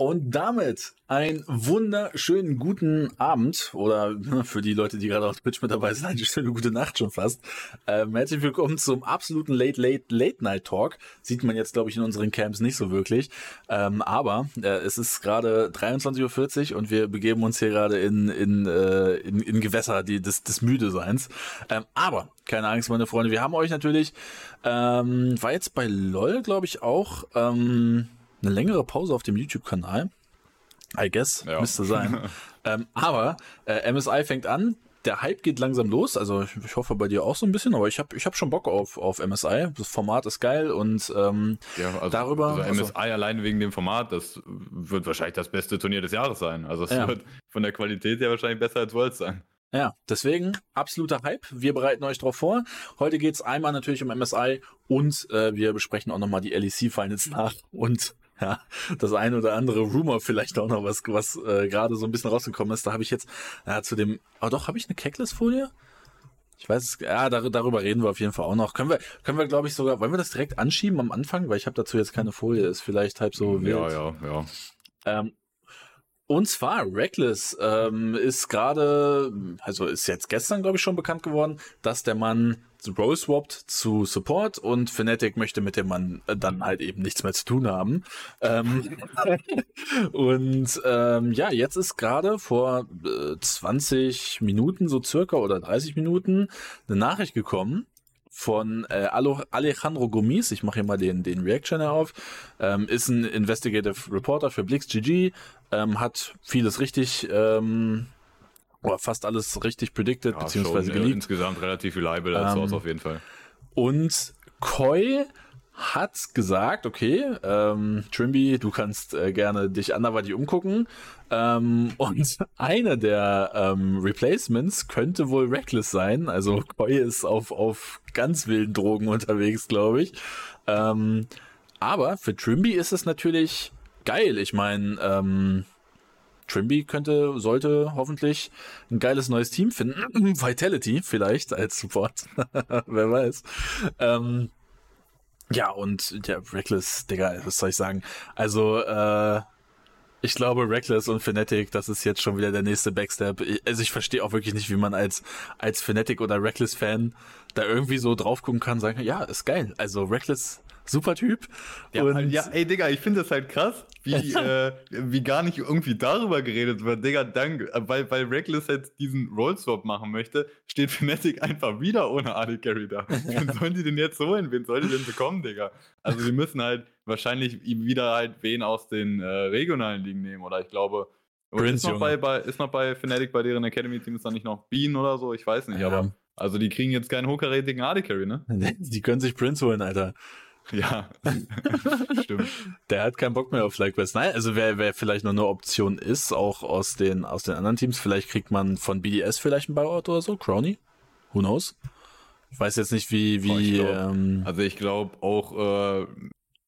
Und damit einen wunderschönen guten Abend oder ne, für die Leute, die gerade auf Twitch mit dabei sind, eine schöne gute Nacht schon fast. Ähm, herzlich willkommen zum absoluten Late Late Late Night Talk. Sieht man jetzt, glaube ich, in unseren Camps nicht so wirklich. Ähm, aber äh, es ist gerade 23.40 Uhr und wir begeben uns hier gerade in, in, äh, in, in Gewässer die, des, des Müdeseins. Ähm, aber keine Angst, meine Freunde, wir haben euch natürlich, ähm, war jetzt bei LOL, glaube ich, auch. Ähm, eine längere Pause auf dem YouTube-Kanal. I guess, ja. müsste sein. ähm, aber äh, MSI fängt an, der Hype geht langsam los. Also ich, ich, hoffe bei dir auch so ein bisschen, aber ich habe ich hab schon Bock auf, auf MSI. Das Format ist geil und ähm, ja, also, darüber. Also MSI also, alleine wegen dem Format, das wird wahrscheinlich das beste Turnier des Jahres sein. Also es ja. wird von der Qualität her wahrscheinlich besser als Worlds sein. Ja, deswegen absoluter Hype. Wir bereiten euch darauf vor. Heute geht's einmal natürlich um MSI und äh, wir besprechen auch nochmal die LEC Finals nach und ja, das eine oder andere Rumor vielleicht auch noch, was, was äh, gerade so ein bisschen rausgekommen ist. Da habe ich jetzt, ja, zu dem, oh doch, habe ich eine Keckless-Folie? Ich weiß es, ja, dar darüber reden wir auf jeden Fall auch noch. Können wir, können wir, glaube ich, sogar, wollen wir das direkt anschieben am Anfang? Weil ich habe dazu jetzt keine Folie, ist vielleicht halb so wild. Ja, ja, ja. Ähm, und zwar, Reckless ähm, ist gerade, also ist jetzt gestern, glaube ich, schon bekannt geworden, dass der Mann Role swappt zu Support und Fnatic möchte mit dem Mann dann halt eben nichts mehr zu tun haben. Ähm, und ähm, ja, jetzt ist gerade vor äh, 20 Minuten so circa oder 30 Minuten eine Nachricht gekommen, von äh, Alejandro Gomis, ich mache hier mal den, den React-Channel auf, ähm, ist ein Investigative Reporter für Blix GG, ähm, hat vieles richtig, ähm, oder fast alles richtig predicted, ja, beziehungsweise schon, geleakt. insgesamt relativ reliable als ähm, Source auf jeden Fall. Und Koi hat gesagt, okay, ähm, Trimby, du kannst äh, gerne dich anderweitig umgucken. Ähm, und eine der ähm, Replacements könnte wohl Reckless sein. Also Koi ist auf, auf ganz wilden Drogen unterwegs, glaube ich. Ähm, aber für Trimby ist es natürlich geil. Ich meine, ähm, Trimby könnte, sollte hoffentlich ein geiles neues Team finden. Vitality vielleicht als Support. Wer weiß. Ähm, ja, und der Reckless, Digga, was soll ich sagen? Also, äh, ich glaube, Reckless und Fnatic, das ist jetzt schon wieder der nächste Backstep. Also ich verstehe auch wirklich nicht, wie man als, als Fnatic oder Reckless-Fan da irgendwie so drauf gucken kann, sagen, ja, ist geil. Also Reckless super Typ. Ja, und ja ey Digga, ich finde das halt krass, wie, äh, wie gar nicht irgendwie darüber geredet wird. Digga, danke. Weil, weil Reckless jetzt diesen Rollswap machen möchte, steht Fnatic einfach wieder ohne AD Carry da. Wen sollen die denn jetzt holen? Wen soll die denn bekommen, Digga? Also wir müssen halt wahrscheinlich wieder halt wen aus den äh, regionalen Ligen nehmen. Oder ich glaube, Prince, ist, noch bei, bei, ist noch bei Fnatic bei deren Academy-Team ist da nicht noch Bean oder so? Ich weiß nicht, ja. aber also die kriegen jetzt keinen hochkarätigen AD Carry, ne? Die können sich Prince holen, Alter. Ja, stimmt. Der hat keinen Bock mehr auf Flyquest. Nein, also wer, wer vielleicht noch eine Option ist, auch aus den, aus den anderen Teams, vielleicht kriegt man von BDS vielleicht einen Buyout oder so, Crowny. Who knows? Ich weiß jetzt nicht, wie, wie. Ich glaub, ähm, also ich glaube auch äh,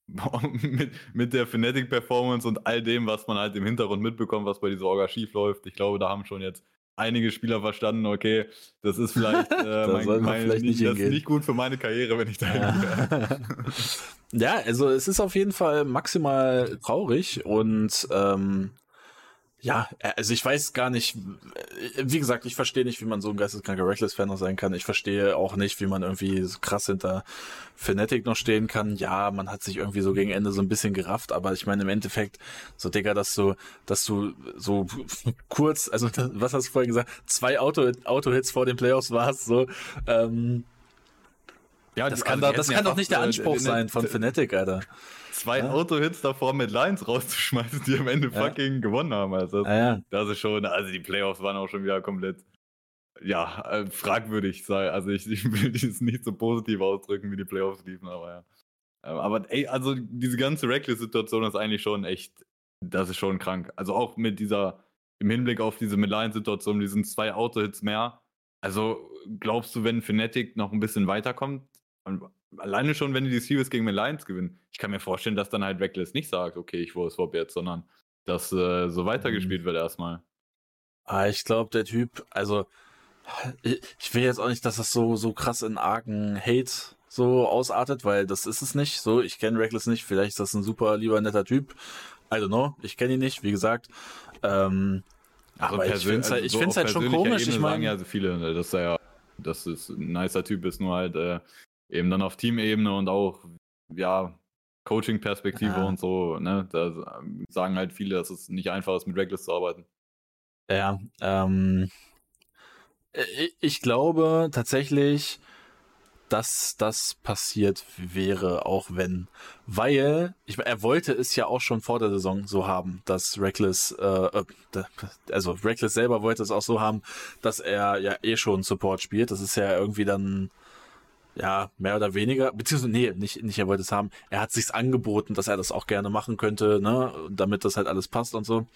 mit, mit der Fnatic Performance und all dem, was man halt im Hintergrund mitbekommt, was bei dieser Orga schief läuft, ich glaube, da haben schon jetzt einige Spieler verstanden, okay, das ist vielleicht, äh, mein, mein, vielleicht nicht, das ist nicht gut für meine Karriere, wenn ich da ja. ja, also es ist auf jeden Fall maximal traurig und ähm, ja, äh, also ich weiß gar nicht, äh, wie gesagt, ich verstehe nicht, wie man so ein geisteskranker Reckless-Fan noch sein kann. Ich verstehe auch nicht, wie man irgendwie so krass hinter Fnatic noch stehen kann. Ja, man hat sich irgendwie so gegen Ende so ein bisschen gerafft, aber ich meine im Endeffekt, so Digga, dass du, dass du so kurz, also was hast du vorhin gesagt, zwei Auto, Auto-Hits vor den Playoffs warst, so, ähm, ja, das kann, also da, das kann doch nicht der Anspruch äh, sein von Fnatic, Alter zwei ja. Auto-Hits davor mit Lines rauszuschmeißen, die am Ende ja. fucking gewonnen haben. Also das, ja, das ist schon, also die Playoffs waren auch schon wieder komplett, ja, äh, fragwürdig sei. Also ich, ich will das nicht so positiv ausdrücken, wie die Playoffs liefen, aber ja. Ähm, aber ey, also diese ganze Reckless-Situation ist eigentlich schon echt, das ist schon krank. Also auch mit dieser, im Hinblick auf diese Midline-Situation, diesen zwei Auto-Hits mehr. Also glaubst du, wenn Fnatic noch ein bisschen weiterkommt, alleine schon, wenn die die Series gegen Lions gewinnen, ich kann mir vorstellen, dass dann halt Reckless nicht sagt, okay, ich wurde Swap jetzt, sondern dass äh, so weitergespielt mhm. wird erstmal. Ah, ich glaube, der Typ, also ich will jetzt auch nicht, dass das so so krass in argen Hate so ausartet, weil das ist es nicht. So, ich kenne Reckless nicht. Vielleicht ist das ein super lieber netter Typ. I don't know, ich kenne ihn nicht, wie gesagt. Ähm, also aber ich finde es halt, also so halt schon komisch. Ebene ich meine, ja viele, dass er ja, dass es ein nicer Typ ist, nur halt äh, eben dann auf Teamebene und auch ja Coaching-Perspektive ja. und so. Ne, da sagen halt viele, dass es nicht einfach ist, mit Reckless zu arbeiten. Ja, ähm, ich glaube tatsächlich, dass das passiert wäre, auch wenn, weil ich, er wollte es ja auch schon vor der Saison so haben, dass Reckless, äh, äh also Reckless selber wollte es auch so haben, dass er ja eh schon Support spielt. Das ist ja irgendwie dann ja, mehr oder weniger, beziehungsweise, nee, nicht, nicht er wollte es haben, er hat sich's angeboten, dass er das auch gerne machen könnte, ne, damit das halt alles passt und so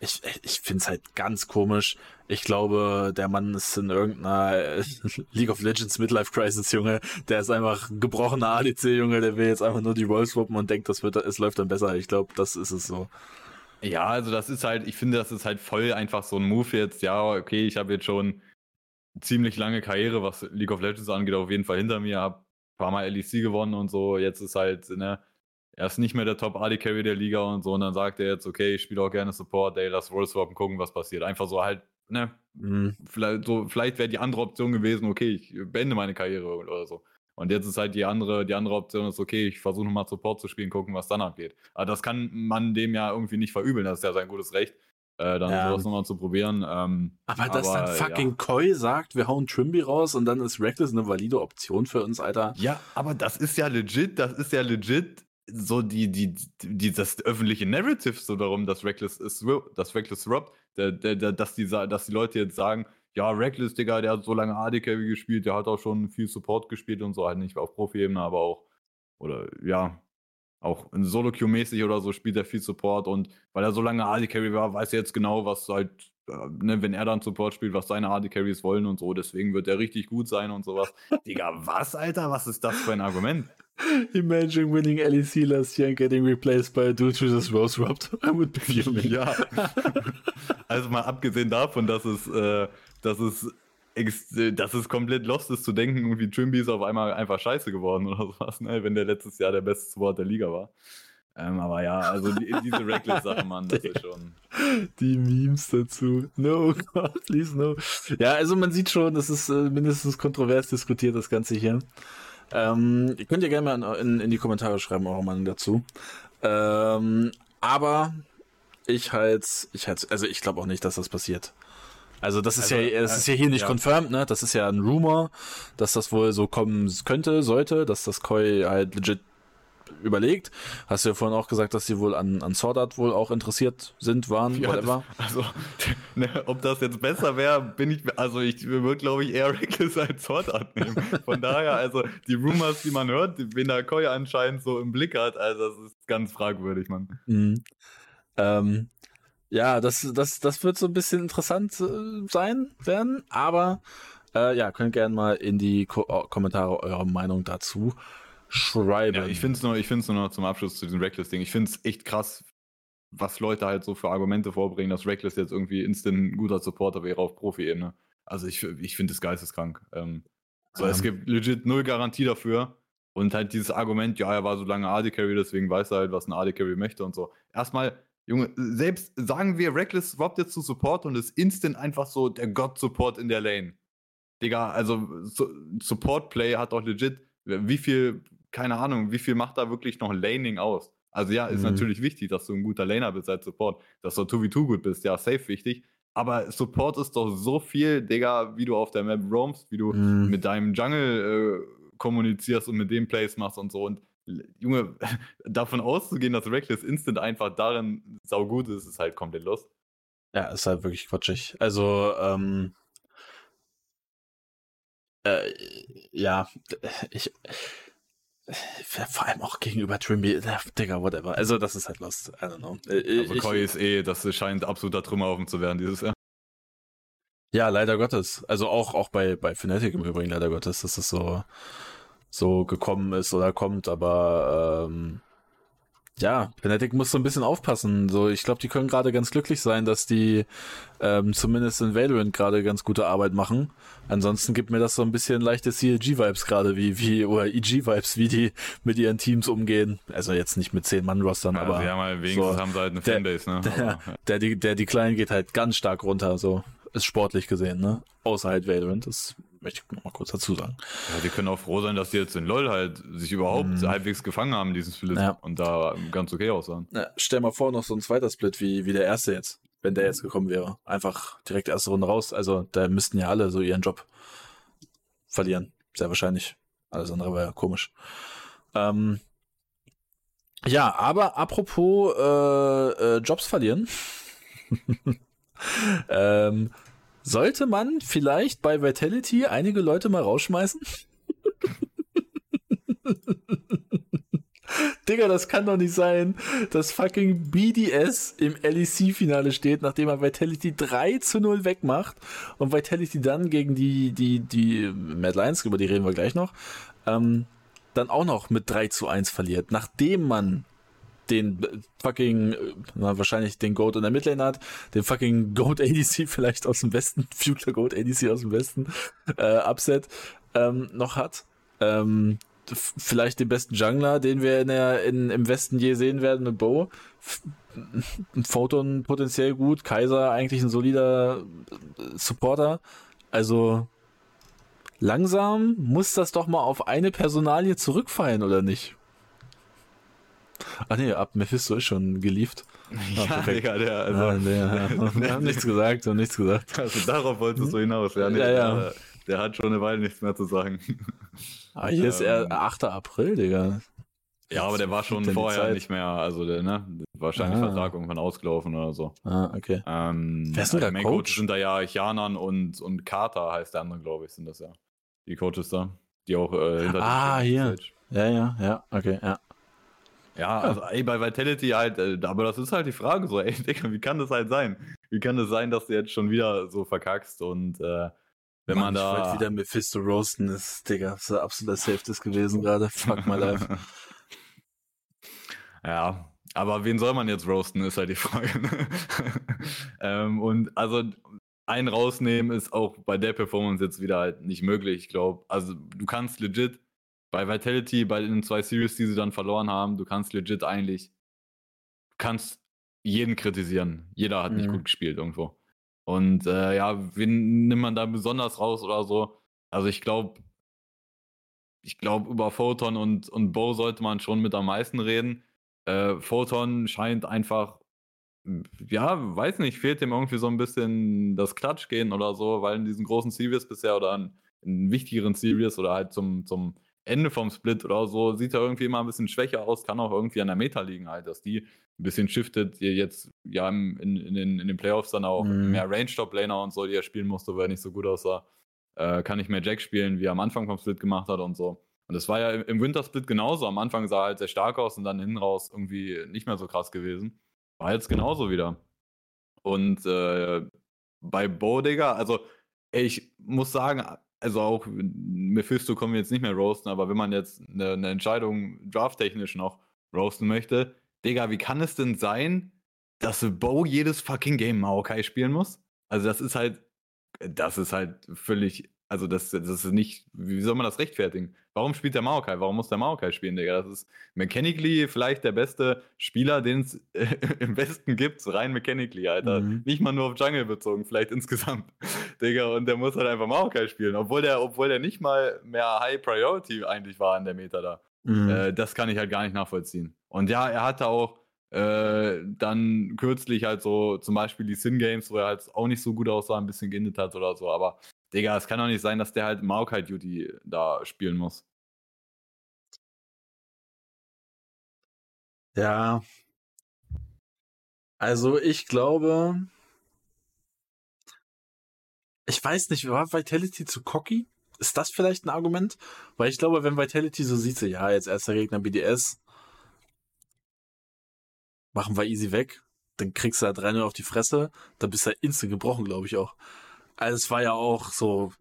ich, ich finde es halt ganz komisch. Ich glaube, der Mann ist in irgendeiner League of Legends Midlife Crisis, Junge. Der ist einfach ein gebrochener ADC, Junge. Der will jetzt einfach nur die Rolls swappen und denkt, das wird, es läuft dann besser. Ich glaube, das ist es so. Ja, also das ist halt, ich finde, das ist halt voll einfach so ein Move jetzt. Ja, okay, ich habe jetzt schon ziemlich lange Karriere, was League of Legends angeht, auf jeden Fall hinter mir. Hab ein paar Mal LEC gewonnen und so. Jetzt ist halt, ne, er ist nicht mehr der Top AD Carry der Liga und so und dann sagt er jetzt, okay, ich spiele auch gerne Support, ey, lass Roll Swap und gucken, was passiert. Einfach so halt, ne, mhm. vielleicht, so, vielleicht wäre die andere Option gewesen, okay, ich beende meine Karriere oder so. Und jetzt ist halt die andere, die andere Option ist, okay, ich versuche nochmal Support zu spielen, gucken, was dann abgeht. Aber das kann man dem ja irgendwie nicht verübeln, das ist ja sein gutes Recht, äh, dann ja. sowas nochmal zu probieren. Ähm, aber dass aber, dann fucking ja. Koi sagt, wir hauen Trimby raus und dann ist Reckless eine valide Option für uns, Alter. Ja, aber das ist ja legit, das ist ja legit so die, die, die, das öffentliche Narrative so darum, dass Reckless ist, dass Reckless robbt, der, der, der, dass, die, dass die Leute jetzt sagen, ja, Reckless, Digga, der hat so lange AD Carry gespielt, der hat auch schon viel Support gespielt und so, halt nicht auf Profi-Ebene, aber auch, oder ja, auch in Solo-Queue-mäßig oder so spielt er viel Support und weil er so lange AD Carry war, weiß er jetzt genau, was halt, äh, ne, wenn er dann Support spielt, was seine AD Carries wollen und so, deswegen wird er richtig gut sein und sowas. Digga, was, Alter? Was ist das für ein Argument? Imagine winning LEC last year and getting replaced by a dude who just rose robbed. I would be fuming. Ja. also mal abgesehen davon, dass es, äh, dass es dass es komplett lost ist zu denken, irgendwie Trimby ist auf einmal einfach scheiße geworden oder sowas, ne? wenn der letztes Jahr der beste Support der Liga war. Ähm, aber ja, also die, diese Reckless-Sache, Mann, das ist schon. Die Memes dazu. No, God, please no. Ja, also man sieht schon, das ist äh, mindestens kontrovers diskutiert, das Ganze hier. Ähm, ihr könnt ja gerne mal in, in, in, die Kommentare schreiben, eure Meinung dazu. Ähm, aber ich halt, ich halt, also ich glaube auch nicht, dass das passiert. Also das ist also, ja, das ist ja hier nicht ja. confirmed, ne? Das ist ja ein Rumor, dass das wohl so kommen könnte, sollte, dass das Koi halt legit überlegt. Hast du ja vorhin auch gesagt, dass sie wohl an, an Sword Art wohl auch interessiert sind, waren, ja, whatever. Das, also, ne, ob das jetzt besser wäre, bin ich, also ich würde, glaube ich, eher Reckless als Sword Art nehmen. Von daher, also die Rumors, die man hört, wen der Koi anscheinend so im Blick hat, also das ist ganz fragwürdig, man. Mhm. Ähm, ja, das, das, das wird so ein bisschen interessant äh, sein werden, aber äh, ja, könnt gerne mal in die Ko Kommentare eure Meinung dazu schreiben. Ja, ich finde es nur, nur noch zum Abschluss zu diesem Reckless-Ding. Ich finde es echt krass, was Leute halt so für Argumente vorbringen, dass Reckless jetzt irgendwie instant ein guter Supporter wäre auf Profi-Ebene. Also ich, ich finde es geisteskrank. Ähm, so, ähm. Es gibt legit null Garantie dafür. Und halt dieses Argument, ja, er war so lange AD-Carry, deswegen weiß er halt, was ein AD-Carry möchte und so. Erstmal, Junge, selbst sagen wir, Reckless swappt jetzt zu Support und ist instant einfach so der God-Support in der Lane. Digga, also so, Support-Play hat doch legit, wie viel, keine Ahnung, wie viel macht da wirklich noch Laning aus? Also ja, ist mhm. natürlich wichtig, dass du ein guter Laner bist als Support. Dass du 2v2 gut bist, ja, safe wichtig. Aber Support ist doch so viel, Digga, wie du auf der Map roamst, wie du mhm. mit deinem Jungle äh, kommunizierst und mit dem Plays machst und so. Und Junge, davon auszugehen, dass Reckless Instant einfach darin saugut ist, ist halt komplett los. Ja, ist halt wirklich quatschig. Also, ähm, äh, ja, ich, vor allem auch gegenüber Trimby, äh, Digga, whatever. Also, das ist halt lost. I don't know. Äh, also, Koi ist eh, das scheint absoluter Trümmerhaufen zu werden dieses Jahr. Ja, leider Gottes. Also auch, auch bei, bei Fnatic im Übrigen, leider Gottes, das so, so gekommen ist oder kommt, aber ähm, ja, Fnatic muss so ein bisschen aufpassen. So, ich glaube, die können gerade ganz glücklich sein, dass die ähm, zumindest in Valorant gerade ganz gute Arbeit machen. Ansonsten gibt mir das so ein bisschen leichte CLG-Vibes gerade, wie, wie, oder EG-Vibes, wie die mit ihren Teams umgehen. Also jetzt nicht mit 10-Mann-Rostern, ja, aber. Sie haben halt wenigstens so, haben sie halt eine Fanbase, ne? Der, der, der, der Decline geht halt ganz stark runter, so. Ist sportlich gesehen, ne? Außer halt Valorant. Das möchte ich noch mal kurz dazu sagen. Ja, die können auch froh sein, dass die jetzt in LoL halt sich überhaupt mm. halbwegs gefangen haben, diesen Split. Ja. Und da ganz okay aussahen. Ja, stell mal vor, noch so ein zweiter Split wie, wie der erste jetzt wenn der jetzt gekommen wäre. Einfach direkt erste Runde raus. Also da müssten ja alle so ihren Job verlieren. Sehr wahrscheinlich. Alles andere wäre ja komisch. Ähm, ja, aber apropos äh, äh, Jobs verlieren. ähm, sollte man vielleicht bei Vitality einige Leute mal rausschmeißen? Digga, das kann doch nicht sein, dass fucking BDS im LEC-Finale steht, nachdem er Vitality 3 zu 0 wegmacht und Vitality dann gegen die, die, die Mad Lions, über die reden wir gleich noch, ähm, dann auch noch mit 3 zu 1 verliert, nachdem man den fucking, na, wahrscheinlich den Goat in der Midlane hat, den fucking Goat ADC vielleicht aus dem Westen, Future Goat ADC aus dem Westen, äh, Upset, ähm, noch hat. Ähm, vielleicht den besten Jungler, den wir in der, in, im Westen je sehen werden mit Bo. Photon potenziell gut, Kaiser eigentlich ein solider Supporter. Also langsam muss das doch mal auf eine Personalie zurückfallen, oder nicht? Ach nee, ab Mephisto ist schon gelieft. Ja, ah, Digga, der, also, ah, der, ja. Wir haben nichts gesagt, wir haben nichts gesagt. Also darauf wolltest du hinaus, ja. Nicht, ja, ja. Der hat schon eine Weile nichts mehr zu sagen. Ah, hier ähm, ist er 8. April, Digga. Ja, aber der war schon vorher nicht mehr, also der, ne, wahrscheinlich ah. Vertrag irgendwann ausgelaufen oder so. Ah, okay. Ähm, Wer ist denn der Coach? sind da ja Janan und, und Carter heißt der andere, glaube ich, sind das ja. Die Coaches da, die auch äh, hinter Ah, hier. Ja, ja, ja, okay, ja. Ja, also ey, bei Vitality halt, äh, aber das ist halt die Frage so, ey, Digga, wie kann das halt sein? Wie kann das sein, dass du jetzt schon wieder so verkackst und äh, wenn Mann, man da. Ich wollte wieder Mephisto roasten, ist, Digga, das ist ein absoluter Safety gewesen gerade. Fuck my life. ja, aber wen soll man jetzt roasten, ist halt die Frage. Ne? ähm, und also ein rausnehmen ist auch bei der Performance jetzt wieder halt nicht möglich. Ich glaube, also du kannst legit bei Vitality, bei den zwei Series, die sie dann verloren haben, du kannst legit eigentlich, du kannst jeden kritisieren. Jeder hat mhm. nicht gut gespielt irgendwo. Und äh, ja, wen nimmt man da besonders raus oder so? Also ich glaube, ich glaube, über Photon und, und Bo sollte man schon mit am meisten reden. Äh, Photon scheint einfach, ja, weiß nicht, fehlt dem irgendwie so ein bisschen das Klatschgehen oder so, weil in diesen großen Series bisher oder in, in wichtigeren Series oder halt zum, zum Ende vom Split oder so, sieht er irgendwie immer ein bisschen schwächer aus, kann auch irgendwie an der Meta liegen halt, dass die ein bisschen shiftet, ihr jetzt ja in, in, den, in den Playoffs dann auch mhm. mehr Range-Top-Laner und so, die er spielen musste, weil er nicht so gut aussah. Äh, kann nicht mehr Jack spielen, wie er am Anfang vom Split gemacht hat und so. Und das war ja im Winter-Split genauso. Am Anfang sah er halt sehr stark aus und dann hinten raus irgendwie nicht mehr so krass gewesen. War jetzt genauso wieder. Und äh, bei Bo, Digga, also ich muss sagen, also auch Mephisto kommen wir jetzt nicht mehr roasten, aber wenn man jetzt eine, eine Entscheidung drafttechnisch noch roasten möchte, Digga, wie kann es denn sein, dass Bo jedes fucking Game Maokai spielen muss? Also das ist halt, das ist halt völlig, also das, das ist nicht, wie soll man das rechtfertigen? Warum spielt der Maokai? Warum muss der Maokai spielen, Digga? Das ist mechanically vielleicht der beste Spieler, den es äh, im Westen gibt, rein mechanically, Alter. Mhm. Nicht mal nur auf Jungle bezogen, vielleicht insgesamt, Digga. Und der muss halt einfach Maokai spielen, obwohl der, obwohl der nicht mal mehr High Priority eigentlich war an der Meta da. Mhm. Äh, das kann ich halt gar nicht nachvollziehen. Und ja, er hatte auch äh, dann kürzlich halt so zum Beispiel die Sin Games, wo er halt auch nicht so gut aussah, ein bisschen geendet hat oder so. Aber Digga, es kann doch nicht sein, dass der halt Maokai Duty da spielen muss. Ja. Also ich glaube, ich weiß nicht, war Vitality zu cocky? Ist das vielleicht ein Argument? Weil ich glaube, wenn Vitality so sieht, so, ja, jetzt erster Gegner BDS, machen wir easy weg, dann kriegst du halt 3 auf die Fresse, dann bist du halt instant gebrochen, glaube ich auch. Also es war ja auch so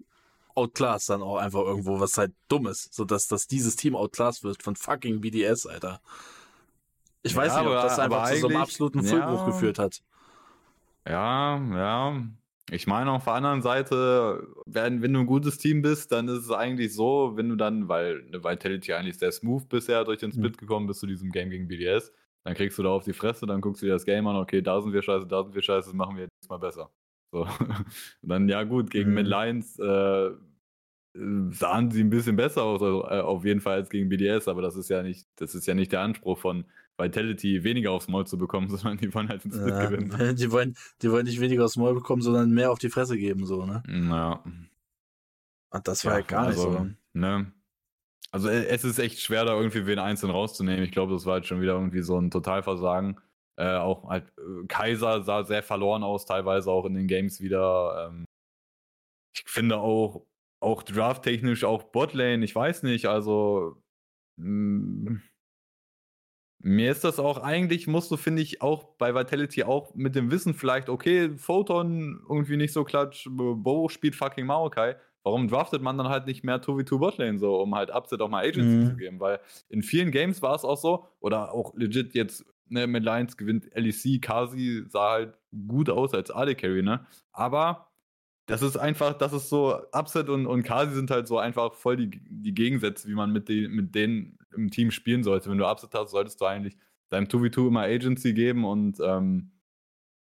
outclass dann auch einfach irgendwo, was halt dumm ist, so dass, dass dieses Team outclass wird von fucking BDS, Alter Ich weiß ja, nicht, ob das einfach zu so einem absoluten Füllbruch ja, geführt hat. Ja, ja. Ich meine, auf der anderen Seite, wenn, wenn du ein gutes Team bist, dann ist es eigentlich so, wenn du dann, weil eine Vitality eigentlich sehr smooth bisher durch den Split mhm. gekommen bist zu diesem Game gegen BDS, dann kriegst du da auf die Fresse, dann guckst du dir das Game an, okay, da sind wir scheiße, da sind wir scheiße, das machen wir jetzt mal besser. So. Dann, ja gut, gegen mhm. Mid Lions äh, sahen sie ein bisschen besser aus, also, äh, auf jeden Fall als gegen BDS, aber das ist ja nicht, das ist ja nicht der Anspruch von Vitality weniger aufs Maul zu bekommen, sondern die wollen halt den Split ja, gewinnen. Die wollen, die wollen nicht weniger aufs Maul bekommen, sondern mehr auf die Fresse geben, so, ne? Ja. Und das war ja, halt gar also, nicht so. Ne? Also äh, es ist echt schwer, da irgendwie wen einzeln rauszunehmen. Ich glaube, das war halt schon wieder irgendwie so ein Totalversagen. Äh, auch halt, äh, Kaiser sah sehr verloren aus, teilweise auch in den Games wieder. Ähm, ich finde auch, auch drafttechnisch, auch Botlane, ich weiß nicht, also mh, mm, mir ist das auch eigentlich, musst du, finde ich, auch bei Vitality auch mit dem Wissen vielleicht, okay, Photon irgendwie nicht so klatsch, Bo spielt fucking Maokai. Warum draftet man dann halt nicht mehr 2v2 Botlane so, um halt Upset auch mal Agency mhm. zu geben? Weil in vielen Games war es auch so, oder auch legit jetzt ne, mit Lions gewinnt LEC, Kasi sah halt gut aus als AD Carry, ne? Aber das ist einfach, das ist so, Upset und, und Kasi sind halt so einfach voll die, die Gegensätze, wie man mit, die, mit denen im Team spielen sollte. Wenn du Upset hast, solltest du eigentlich deinem 2v2 immer Agency geben und ähm,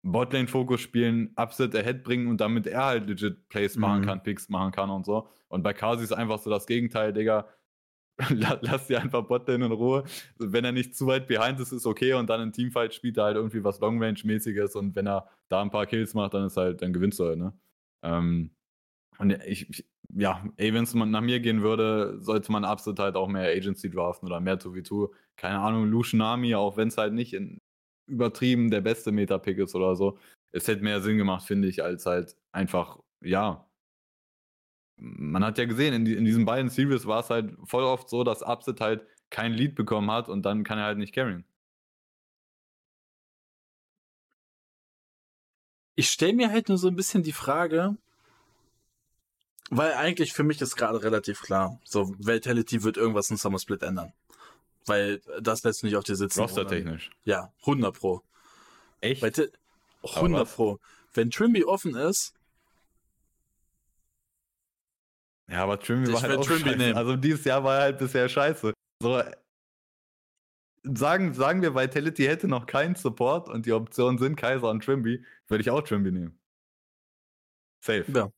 Botlane-Fokus spielen, Upset ahead bringen und damit er halt legit Plays machen mhm. kann, Picks machen kann und so. Und bei Kasi ist einfach so das Gegenteil, Digga. Lass dir einfach Botlane in Ruhe. Wenn er nicht zu weit behind ist, ist okay und dann im Teamfight spielt er halt irgendwie was Long-Range-mäßiges und wenn er da ein paar Kills macht, dann ist halt, dann gewinnst du halt, ne? Ähm, und ich, ich ja, ey, wenn es nach mir gehen würde, sollte man absolut halt auch mehr Agency draften oder mehr 2v2. Keine Ahnung, Lucianami, auch wenn es halt nicht in, übertrieben der beste Meta-Pick ist oder so. Es hätte mehr Sinn gemacht, finde ich, als halt einfach, ja. Man hat ja gesehen, in, die, in diesen beiden Series war es halt voll oft so, dass Upset halt kein Lead bekommen hat und dann kann er halt nicht carryen. Ich stelle mir halt nur so ein bisschen die Frage, weil eigentlich für mich ist gerade relativ klar, so Vitality wird irgendwas in Summer Split ändern. Weil das lässt nicht auf dir sitzen. Roster-technisch. Ja, 100 pro. Echt? Weil, 100 pro. Wenn Trimby offen ist. Ja, aber Trimby war halt auch Trimby scheiße. Nehmen. Also dieses Jahr war er halt bisher scheiße. So, sagen, sagen wir, Vitality hätte noch keinen Support und die Optionen sind Kaiser und Trimby, würde ich auch Trimby nehmen. Safe. Ja.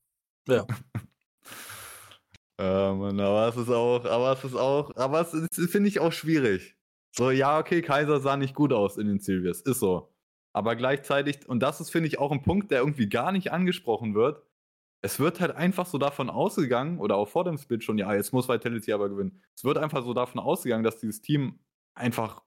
Ja. ähm, aber es ist auch, aber es ist auch, aber es finde ich auch schwierig. So, ja, okay, Kaiser sah nicht gut aus in den Series, ist so. Aber gleichzeitig, und das ist, finde ich, auch ein Punkt, der irgendwie gar nicht angesprochen wird. Es wird halt einfach so davon ausgegangen, oder auch vor dem Split schon, ja, jetzt muss Vitality aber gewinnen. Es wird einfach so davon ausgegangen, dass dieses Team einfach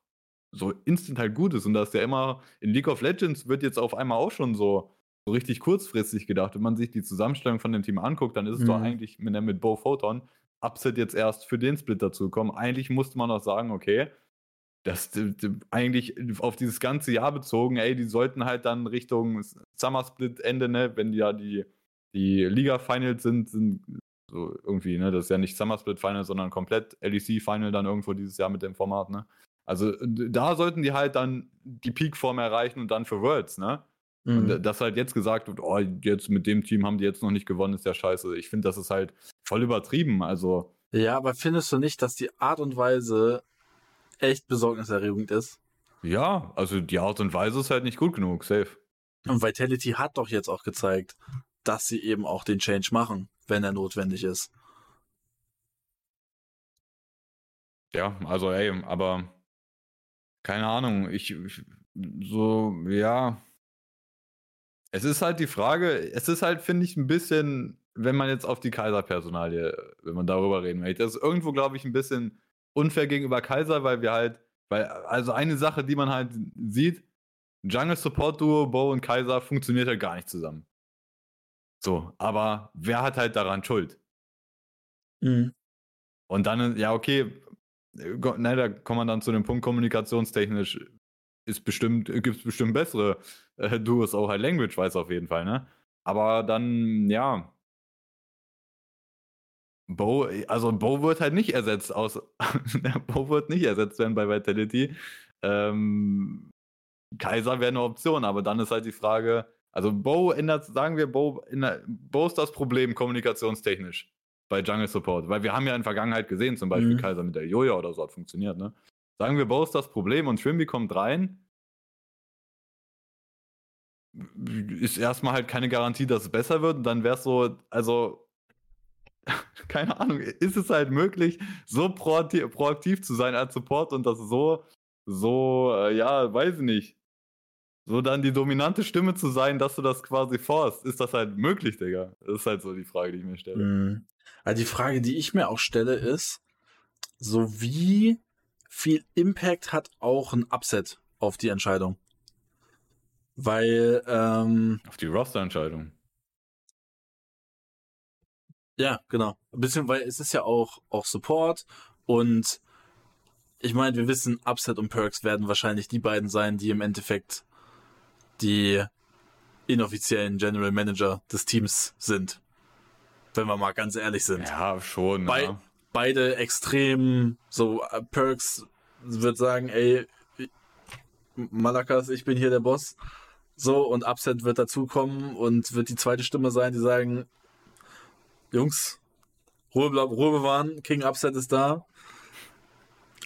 so instant halt gut ist und dass der immer in League of Legends wird jetzt auf einmal auch schon so, so richtig kurzfristig gedacht. Wenn man sich die Zusammenstellung von dem Team anguckt, dann ist es mhm. doch eigentlich mit, mit Bo Photon Upset jetzt erst für den Split dazu kommen. Eigentlich musste man auch sagen, okay, das eigentlich auf dieses ganze Jahr bezogen, ey, die sollten halt dann Richtung Summer Split Ende, ne, wenn die ja die, die Liga Finals sind, sind so irgendwie, ne, das ist ja nicht Summer Split Final, sondern komplett LEC Final dann irgendwo dieses Jahr mit dem Format, ne. Also da sollten die halt dann die Peak-Form erreichen und dann für Worlds, ne? Mhm. Und dass halt jetzt gesagt wird, oh, jetzt mit dem Team haben die jetzt noch nicht gewonnen, ist ja scheiße. Ich finde, das ist halt voll übertrieben. Also. Ja, aber findest du nicht, dass die Art und Weise echt besorgniserregend ist? Ja, also die Art und Weise ist halt nicht gut genug, safe. Und Vitality hat doch jetzt auch gezeigt, dass sie eben auch den Change machen, wenn er notwendig ist. Ja, also ey, aber keine Ahnung, ich, ich so, ja. Es ist halt die Frage, es ist halt, finde ich, ein bisschen, wenn man jetzt auf die Kaiser-Personalie, wenn man darüber reden möchte, das ist irgendwo, glaube ich, ein bisschen unfair gegenüber Kaiser, weil wir halt, weil, also eine Sache, die man halt sieht, Jungle Support Duo, Bo und Kaiser funktioniert halt gar nicht zusammen. So, aber wer hat halt daran Schuld? Mhm. Und dann, ja, okay, ne, da kommt man dann zu dem Punkt, kommunikationstechnisch ist bestimmt, gibt es bestimmt bessere äh, Duos, auch halt Language-wise auf jeden Fall, ne? Aber dann, ja. Bo, also Bo wird halt nicht ersetzt aus. Bo wird nicht ersetzt werden bei Vitality. Ähm, Kaiser wäre eine Option, aber dann ist halt die Frage, also Bo ändert, sagen wir, Bo, der, Bo ist das Problem kommunikationstechnisch bei Jungle Support, weil wir haben ja in der Vergangenheit gesehen, zum Beispiel mhm. Kaiser mit der Joja oder so hat funktioniert, ne? Sagen wir, Bo ist das Problem und Trimby kommt rein, ist erstmal halt keine Garantie, dass es besser wird und dann wäre es so, also keine Ahnung, ist es halt möglich, so proaktiv, proaktiv zu sein als Support und das so, so, äh, ja, weiß ich nicht, so dann die dominante Stimme zu sein, dass du das quasi forst, ist das halt möglich, Digga? Das ist halt so die Frage, die ich mir stelle. Mhm. Also die Frage, die ich mir auch stelle, ist, so wie viel Impact hat auch ein Upset auf die Entscheidung? Weil, ähm, Auf die Roster-Entscheidung. Ja, genau. Ein bisschen, weil es ist ja auch, auch Support und ich meine, wir wissen, Upset und Perks werden wahrscheinlich die beiden sein, die im Endeffekt die inoffiziellen General Manager des Teams sind. Wenn wir mal ganz ehrlich sind. Ja, schon. Be ja. Beide extrem, so äh, Perks wird sagen, ey, Malakas, ich bin hier der Boss. So, und Upset wird dazukommen und wird die zweite Stimme sein, die sagen, Jungs, Ruhe, Ruhe bewahren, King Upset ist da.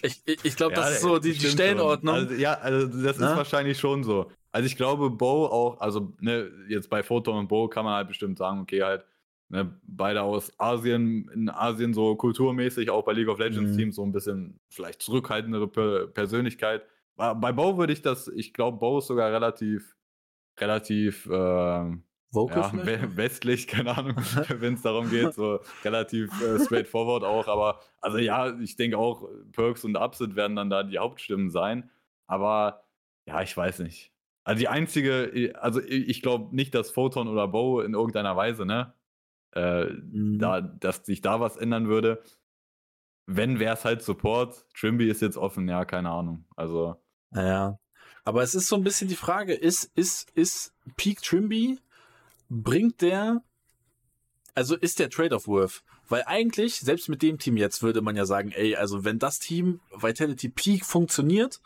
Ich, ich, ich glaube, ja, das ist so die, die Stellenordnung. Also, ja, also das Na? ist wahrscheinlich schon so. Also ich glaube, Bo auch, also ne, jetzt bei Photon und Bo kann man halt bestimmt sagen, okay, halt, ne, beide aus Asien, in Asien so kulturmäßig, auch bei League of Legends mhm. Teams so ein bisschen vielleicht zurückhaltendere per Persönlichkeit. Bei Bo würde ich das, ich glaube, Bo ist sogar relativ, relativ, äh, ja, westlich, keine Ahnung, wenn es darum geht, so relativ äh, straightforward auch. Aber also ja, ich denke auch, Perks und Upset werden dann da die Hauptstimmen sein. Aber ja, ich weiß nicht. Also die einzige, also ich glaube nicht, dass Photon oder Bow in irgendeiner Weise, ne, äh, mhm. da, dass sich da was ändern würde. Wenn wäre es halt Support. Trimby ist jetzt offen, ja, keine Ahnung. Also. Naja. Aber es ist so ein bisschen die Frage, ist, ist, ist Peak Trimby, bringt der, also ist der Trade-off worth? Weil eigentlich, selbst mit dem Team jetzt würde man ja sagen, ey, also wenn das Team Vitality Peak funktioniert,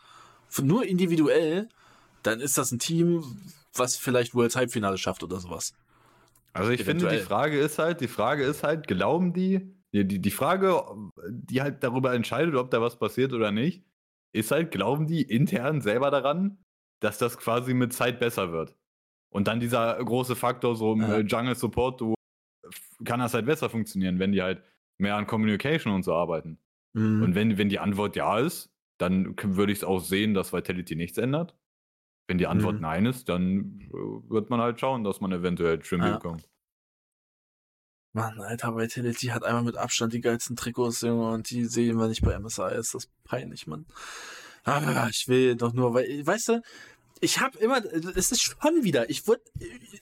nur individuell, dann ist das ein Team, was vielleicht Worlds Halbfinale schafft oder sowas. Also ich Eventuell. finde, die Frage ist halt, die Frage ist halt, glauben die, die, die Frage, die halt darüber entscheidet, ob da was passiert oder nicht, ist halt, glauben die intern selber daran, dass das quasi mit Zeit besser wird? Und dann dieser große Faktor, so im ja. Jungle Support, du kann das halt besser funktionieren, wenn die halt mehr an Communication und so arbeiten. Mhm. Und wenn, wenn die Antwort ja ist, dann würde ich es auch sehen, dass Vitality nichts ändert. Wenn die Antwort mhm. nein ist, dann äh, wird man halt schauen, dass man eventuell Trim ja. bekommt. Mann, Alter, Vitality hat einmal mit Abstand die geilsten Trikots, Junge, und die sehen wir nicht bei MSI. Ist das peinlich, Mann. Ah, ich will doch nur, weil, weißt du, ich hab immer, es ist schon wieder, ich wurde,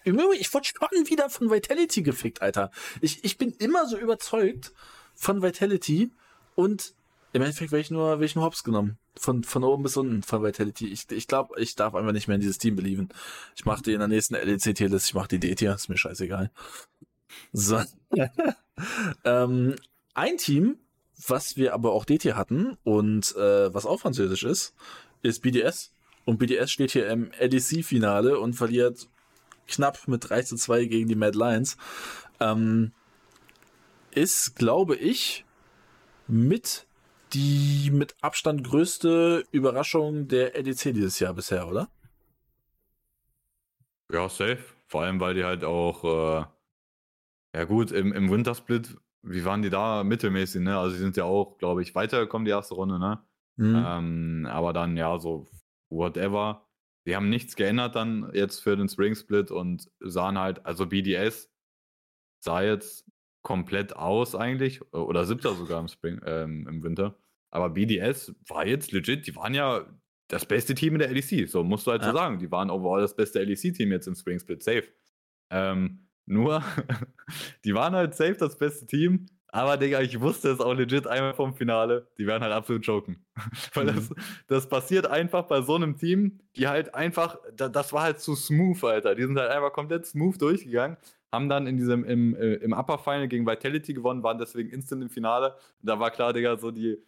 ich wurde schon wieder von Vitality gefickt, Alter. Ich, ich bin immer so überzeugt von Vitality und im Endeffekt werde ich nur, werde ich nur Hops genommen. Von, von oben bis unten von Vitality. Ich, ich glaube, ich darf einfach nicht mehr in dieses Team belieben. Ich mache die in der nächsten LEC-Tierlist, ich mache die D-Tier, ist mir scheißegal. So. ähm, ein Team, was wir aber auch D-Tier hatten und äh, was auch französisch ist, ist BDS. Und BDS steht hier im LEC-Finale und verliert knapp mit 3 zu 2 gegen die Mad Lions. Ähm, ist, glaube ich, mit die mit Abstand größte Überraschung der EDC dieses Jahr bisher, oder? Ja, safe. Vor allem, weil die halt auch, äh, ja gut, im, im Wintersplit, wie waren die da? Mittelmäßig, ne? Also, die sind ja auch, glaube ich, weitergekommen, die erste Runde, ne? Mhm. Ähm, aber dann, ja, so, whatever. Die haben nichts geändert dann jetzt für den Spring Split und sahen halt, also BDS sah jetzt komplett aus eigentlich, äh, oder siebter sogar im Spring, ähm, im Winter. Aber BDS war jetzt legit, die waren ja das beste Team in der LEC, so musst du halt ja. so sagen. Die waren overall das beste LEC-Team jetzt im Spring Split, safe. Ähm, nur, die waren halt safe das beste Team, aber Digga, ich wusste es auch legit einmal vom Finale, die werden halt absolut joken. Weil mhm. das, das passiert einfach bei so einem Team, die halt einfach, das war halt zu smooth, Alter. Die sind halt einfach komplett smooth durchgegangen haben dann in diesem, im, äh, im Upper Final gegen Vitality gewonnen, waren deswegen instant im Finale. Da war klar, Digga, so die,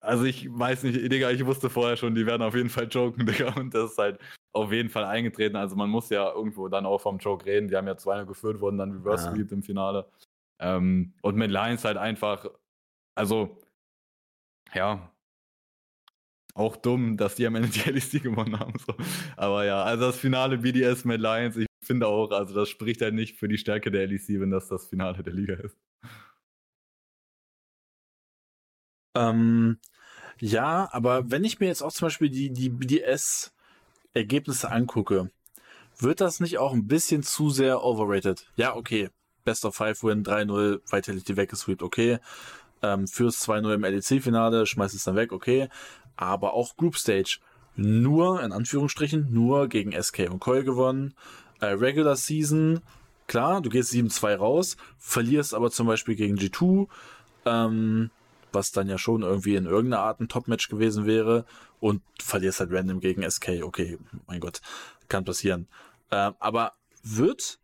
also ich weiß nicht, Digga, ich wusste vorher schon, die werden auf jeden Fall joken, Digga. Und das ist halt auf jeden Fall eingetreten. Also man muss ja irgendwo dann auch vom Joke reden. Die haben ja 2 geführt, wurden dann reverse ja. im Finale. Ähm, und mit Lions halt einfach, also, ja, auch dumm, dass die am Ende die LEC gewonnen haben. So. Aber ja, also das Finale BDS mit Lions, ich finde auch, also das spricht halt nicht für die Stärke der LEC, wenn das das Finale der Liga ist. Ähm, ja, aber wenn ich mir jetzt auch zum Beispiel die, die BDS-Ergebnisse angucke, wird das nicht auch ein bisschen zu sehr overrated? Ja, okay. Best of Five Win, 3-0, Vitality weggesweept, okay. Ähm, fürs 2-0 im LEC-Finale, schmeißt es dann weg, okay. Aber auch Group Stage. Nur, in Anführungsstrichen, nur gegen SK und Coil gewonnen. Äh, Regular Season, klar, du gehst 7-2 raus, verlierst aber zum Beispiel gegen G2. Ähm, was dann ja schon irgendwie in irgendeiner Art ein Top-Match gewesen wäre und verlierst halt random gegen SK. Okay, mein Gott, kann passieren. Äh, aber wird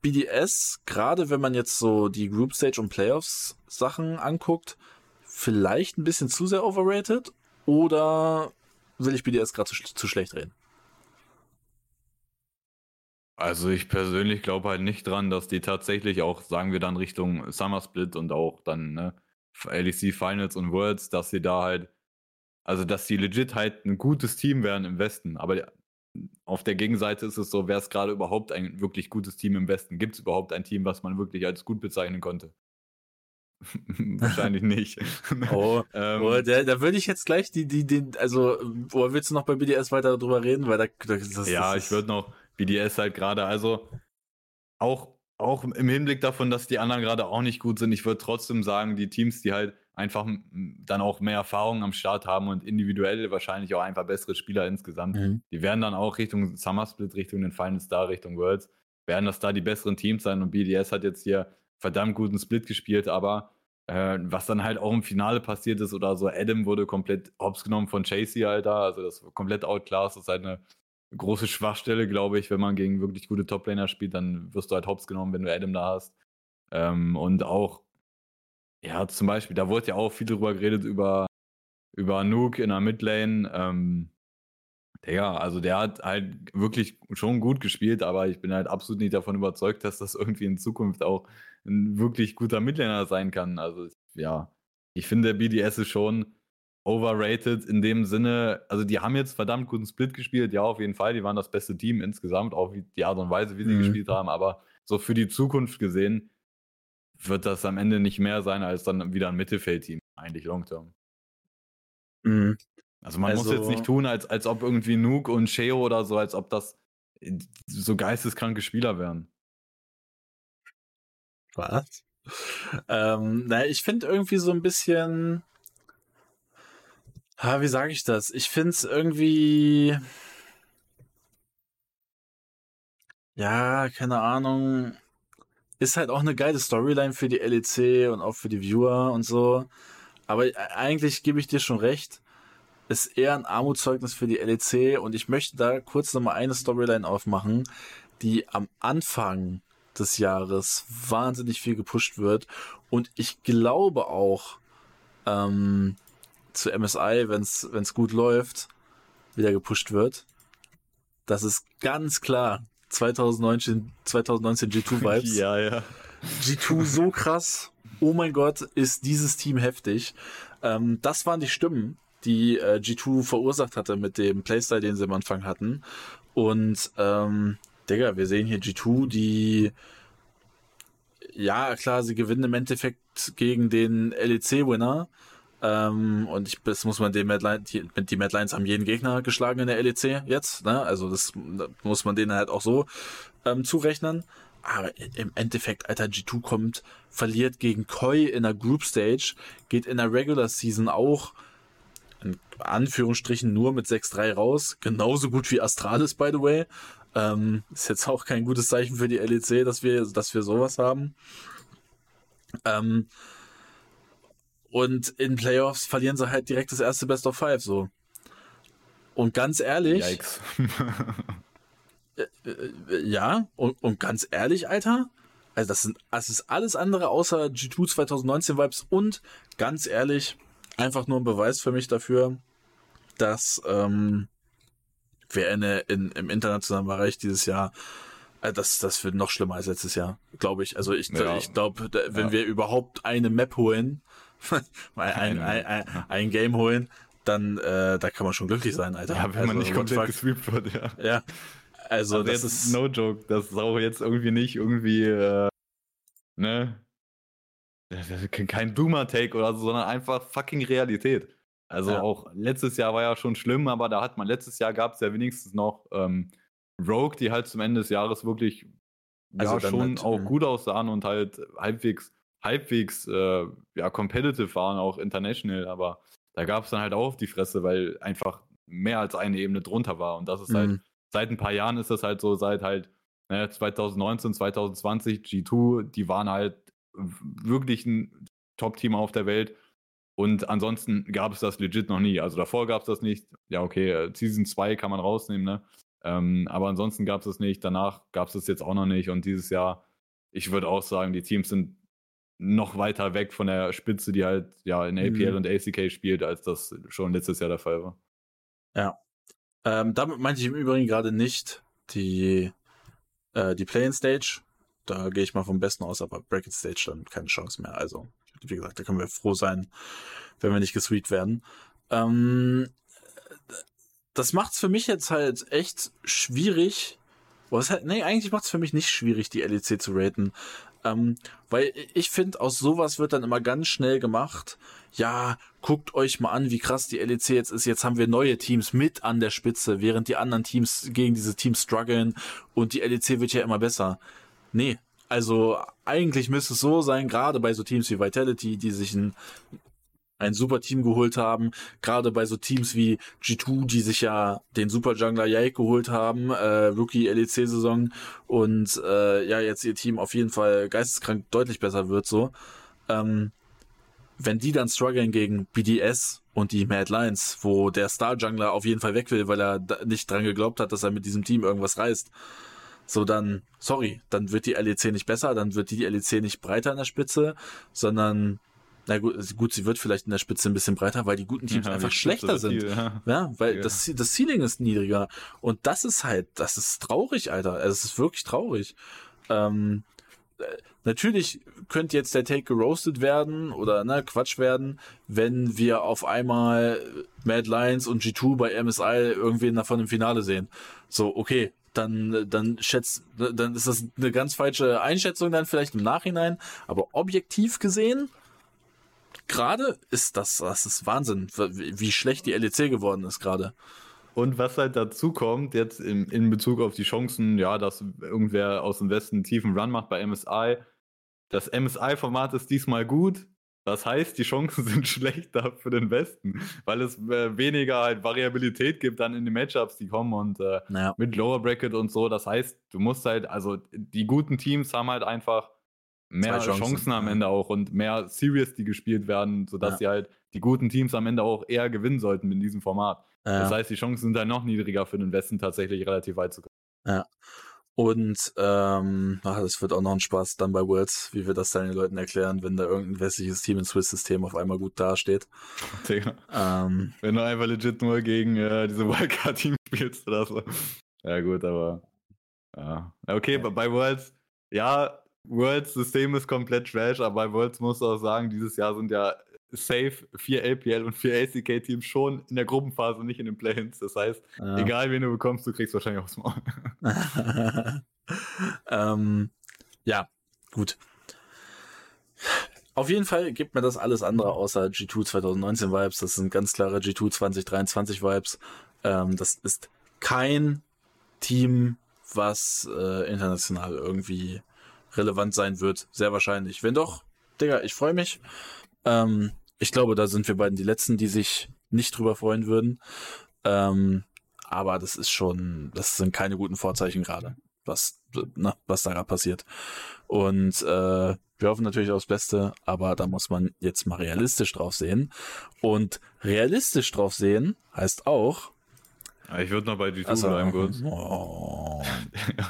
BDS, gerade wenn man jetzt so die Group Stage und Playoffs Sachen anguckt, vielleicht ein bisschen zu sehr overrated oder will ich BDS gerade zu, zu schlecht reden? Also ich persönlich glaube halt nicht dran, dass die tatsächlich auch, sagen wir dann Richtung Summer Split und auch dann ne, LEC Finals und Worlds, dass sie da halt, also dass sie legit halt ein gutes Team wären im Westen. Aber auf der Gegenseite ist es so, wäre es gerade überhaupt ein wirklich gutes Team im Westen? Gibt es überhaupt ein Team, was man wirklich als gut bezeichnen konnte? Wahrscheinlich nicht. Oh, ähm, oh da, da würde ich jetzt gleich die, die, den, also, wo willst du noch bei BDS weiter drüber reden? Weil da, das, das, ja, das ich würde noch BDS halt gerade, also auch auch im Hinblick davon, dass die anderen gerade auch nicht gut sind, ich würde trotzdem sagen, die Teams, die halt einfach dann auch mehr Erfahrung am Start haben und individuell wahrscheinlich auch einfach bessere Spieler insgesamt, mhm. die werden dann auch Richtung Summer Split, Richtung den Final Star, Richtung Worlds, werden das da die besseren Teams sein. Und BDS hat jetzt hier verdammt guten Split gespielt, aber äh, was dann halt auch im Finale passiert ist oder so, Adam wurde komplett hops genommen von Chasey, Alter, also das komplett outclass, das ist halt eine große Schwachstelle, glaube ich, wenn man gegen wirklich gute Toplaner spielt, dann wirst du halt hops genommen, wenn du Adam da hast. Ähm, und auch, ja, zum Beispiel, da wurde ja auch viel drüber geredet, über, über Nuke in der Midlane. Ähm, Digga, also der hat halt wirklich schon gut gespielt, aber ich bin halt absolut nicht davon überzeugt, dass das irgendwie in Zukunft auch ein wirklich guter Midlaner sein kann. Also, ja, ich finde, der BDS ist schon overrated in dem Sinne, also die haben jetzt verdammt guten Split gespielt, ja, auf jeden Fall, die waren das beste Team insgesamt, auch wie die Art und Weise, wie sie mhm. gespielt haben, aber so für die Zukunft gesehen, wird das am Ende nicht mehr sein als dann wieder ein Mittelfeldteam, eigentlich long term. Mhm. Also man also, muss jetzt nicht tun, als, als ob irgendwie Nuke und Sheo oder so, als ob das so geisteskranke Spieler wären. Was? Ähm, naja, ich finde irgendwie so ein bisschen, Ha, wie sage ich das? Ich finde es irgendwie. Ja, keine Ahnung. Ist halt auch eine geile Storyline für die LEC und auch für die Viewer und so. Aber e, eigentlich gebe ich dir schon recht. Ist eher ein Armutszeugnis für die LEC und ich möchte da kurz nochmal eine Storyline aufmachen, die am Anfang des Jahres wahnsinnig viel gepusht wird. Und ich glaube auch, ähm, zu MSI, wenn es gut läuft, wieder gepusht wird. Das ist ganz klar 2019, 2019 G2-Vibes. ja, ja. G2 so krass. Oh mein Gott, ist dieses Team heftig. Ähm, das waren die Stimmen, die äh, G2 verursacht hatte mit dem Playstyle, den sie am Anfang hatten. Und, ähm, Digga, wir sehen hier G2, die ja, klar, sie gewinnen im Endeffekt gegen den LEC-Winner. Ähm, und ich, das muss man den Madline, die, die Madlines haben jeden Gegner geschlagen in der LEC jetzt, ne? Also das, das muss man denen halt auch so ähm, zurechnen. Aber im Endeffekt, Alter, G2 kommt, verliert gegen Koi in der Group Stage, geht in der Regular Season auch in Anführungsstrichen nur mit 6-3 raus. Genauso gut wie Astralis, by the way. Ähm, ist jetzt auch kein gutes Zeichen für die LEC, dass wir, dass wir sowas haben. Ähm, und in Playoffs verlieren sie halt direkt das erste Best of Five so. Und ganz ehrlich. Yikes. Äh, äh, ja, und, und ganz ehrlich, Alter, also das, sind, das ist alles andere außer G2 2019 Vibes und ganz ehrlich, einfach nur ein Beweis für mich dafür, dass ähm, wir in, in, im internationalen Bereich dieses Jahr äh, das, das wird noch schlimmer als letztes Jahr, glaube ich. Also ich, ja. ich glaube, wenn ja. wir überhaupt eine Map holen, ein, ein, ein, ein, Game holen, dann äh, da kann man schon glücklich sein, Alter. Ja, wenn also, man nicht komplett gesweept wird, ja. Ja. Also, also das ist no joke. Das ist auch jetzt irgendwie nicht irgendwie, äh, ne? Kein Doomer-Take oder so, sondern einfach fucking Realität. Also ja. auch letztes Jahr war ja schon schlimm, aber da hat man letztes Jahr gab es ja wenigstens noch ähm, Rogue, die halt zum Ende des Jahres wirklich also ja, schon mit, auch gut aussahen und halt halbwegs, halbwegs äh, ja, competitive waren, auch international, aber da gab es dann halt auch auf die Fresse, weil einfach mehr als eine Ebene drunter war. Und das ist halt, mhm. halt, seit ein paar Jahren ist das halt so, seit halt ne, 2019, 2020, G2, die waren halt wirklich ein Top-Team auf der Welt. Und ansonsten gab es das legit noch nie. Also davor gab es das nicht. Ja, okay, äh, Season 2 kann man rausnehmen, ne? Ähm, aber ansonsten gab es es nicht. Danach gab es es jetzt auch noch nicht. Und dieses Jahr, ich würde auch sagen, die Teams sind noch weiter weg von der Spitze, die halt ja in APL mhm. und ACK spielt, als das schon letztes Jahr der Fall war. Ja. Ähm, damit meinte ich im Übrigen gerade nicht die, äh, die Play-in-Stage. Da gehe ich mal vom Besten aus, aber Bracket Stage dann keine Chance mehr. Also, wie gesagt, da können wir froh sein, wenn wir nicht gesweet werden. Ähm, das macht's für mich jetzt halt echt schwierig. Was halt, nee, eigentlich macht's für mich nicht schwierig, die LEC zu raten. Ähm, weil ich finde, aus sowas wird dann immer ganz schnell gemacht. Ja, guckt euch mal an, wie krass die LEC jetzt ist. Jetzt haben wir neue Teams mit an der Spitze, während die anderen Teams gegen diese Teams strugglen und die LEC wird ja immer besser. Nee, also eigentlich müsste es so sein, gerade bei so Teams wie Vitality, die sich ein ein super Team geholt haben. Gerade bei so Teams wie G2, die sich ja den Super Jungler Yike geholt haben, äh, Rookie LEC-Saison und äh, ja, jetzt ihr Team auf jeden Fall geisteskrank deutlich besser wird so. Ähm, wenn die dann strugglen gegen BDS und die Mad Lions, wo der Star Jungler auf jeden Fall weg will, weil er nicht dran geglaubt hat, dass er mit diesem Team irgendwas reißt. So dann, sorry, dann wird die LEC nicht besser, dann wird die LEC nicht breiter an der Spitze, sondern na gut, gut, sie wird vielleicht in der Spitze ein bisschen breiter, weil die guten Teams ja, einfach schlechter sind. Viel, ja. ja. weil ja. Das, das Ceiling ist niedriger. Und das ist halt, das ist traurig, Alter. Also es ist wirklich traurig. Ähm, äh, natürlich könnte jetzt der Take geroastet werden oder ne, Quatsch werden, wenn wir auf einmal Mad Lions und G2 bei MSI irgendwen davon im Finale sehen. So, okay, dann, dann schätzt, dann ist das eine ganz falsche Einschätzung dann vielleicht im Nachhinein, aber objektiv gesehen gerade ist das, das ist Wahnsinn, wie schlecht die LEC geworden ist gerade. Und was halt dazu kommt, jetzt in, in Bezug auf die Chancen, ja, dass irgendwer aus dem Westen einen tiefen Run macht bei MSI. Das MSI-Format ist diesmal gut. Das heißt, die Chancen sind schlechter für den Westen, weil es äh, weniger halt Variabilität gibt dann in den Matchups, die kommen und äh, naja. mit Lower Bracket und so. Das heißt, du musst halt, also die guten Teams haben halt einfach mehr Chancen, Chancen, am Ende auch und mehr Series, die gespielt werden, sodass ja. sie halt die guten Teams am Ende auch eher gewinnen sollten in diesem Format. Ja. Das heißt, die Chancen sind dann noch niedriger für den Westen tatsächlich relativ weit zu kommen. Ja. Und ähm, ach, das wird auch noch ein Spaß dann bei Worlds, wie wir das dann den Leuten erklären, wenn da irgendein westliches Team im Swiss-System auf einmal gut dasteht. Ähm, wenn du einfach legit nur gegen äh, diese Wildcard-Team spielst oder so. Ja, gut, aber ja. Okay, ja. bei Worlds, ja, Worlds System ist komplett trash, aber bei Worlds muss auch sagen, dieses Jahr sind ja safe vier LPL und vier ACK Teams schon in der Gruppenphase, nicht in den Play-ins. Das heißt, ja. egal wen du bekommst, du kriegst wahrscheinlich aufs Maul. ähm, ja, gut. Auf jeden Fall gibt mir das alles andere außer G2 2019 Vibes. Das sind ganz klare G2 2023 Vibes. Ähm, das ist kein Team, was äh, international irgendwie relevant sein wird. Sehr wahrscheinlich. Wenn doch, Digga, ich freue mich. Ähm, ich glaube, da sind wir beiden die Letzten, die sich nicht drüber freuen würden. Ähm, aber das ist schon, das sind keine guten Vorzeichen gerade, was, na, was da gerade passiert. Und äh, wir hoffen natürlich aufs Beste, aber da muss man jetzt mal realistisch drauf sehen. Und realistisch drauf sehen heißt auch. Ich würde noch bei G2 also, bleiben kurz. Oh.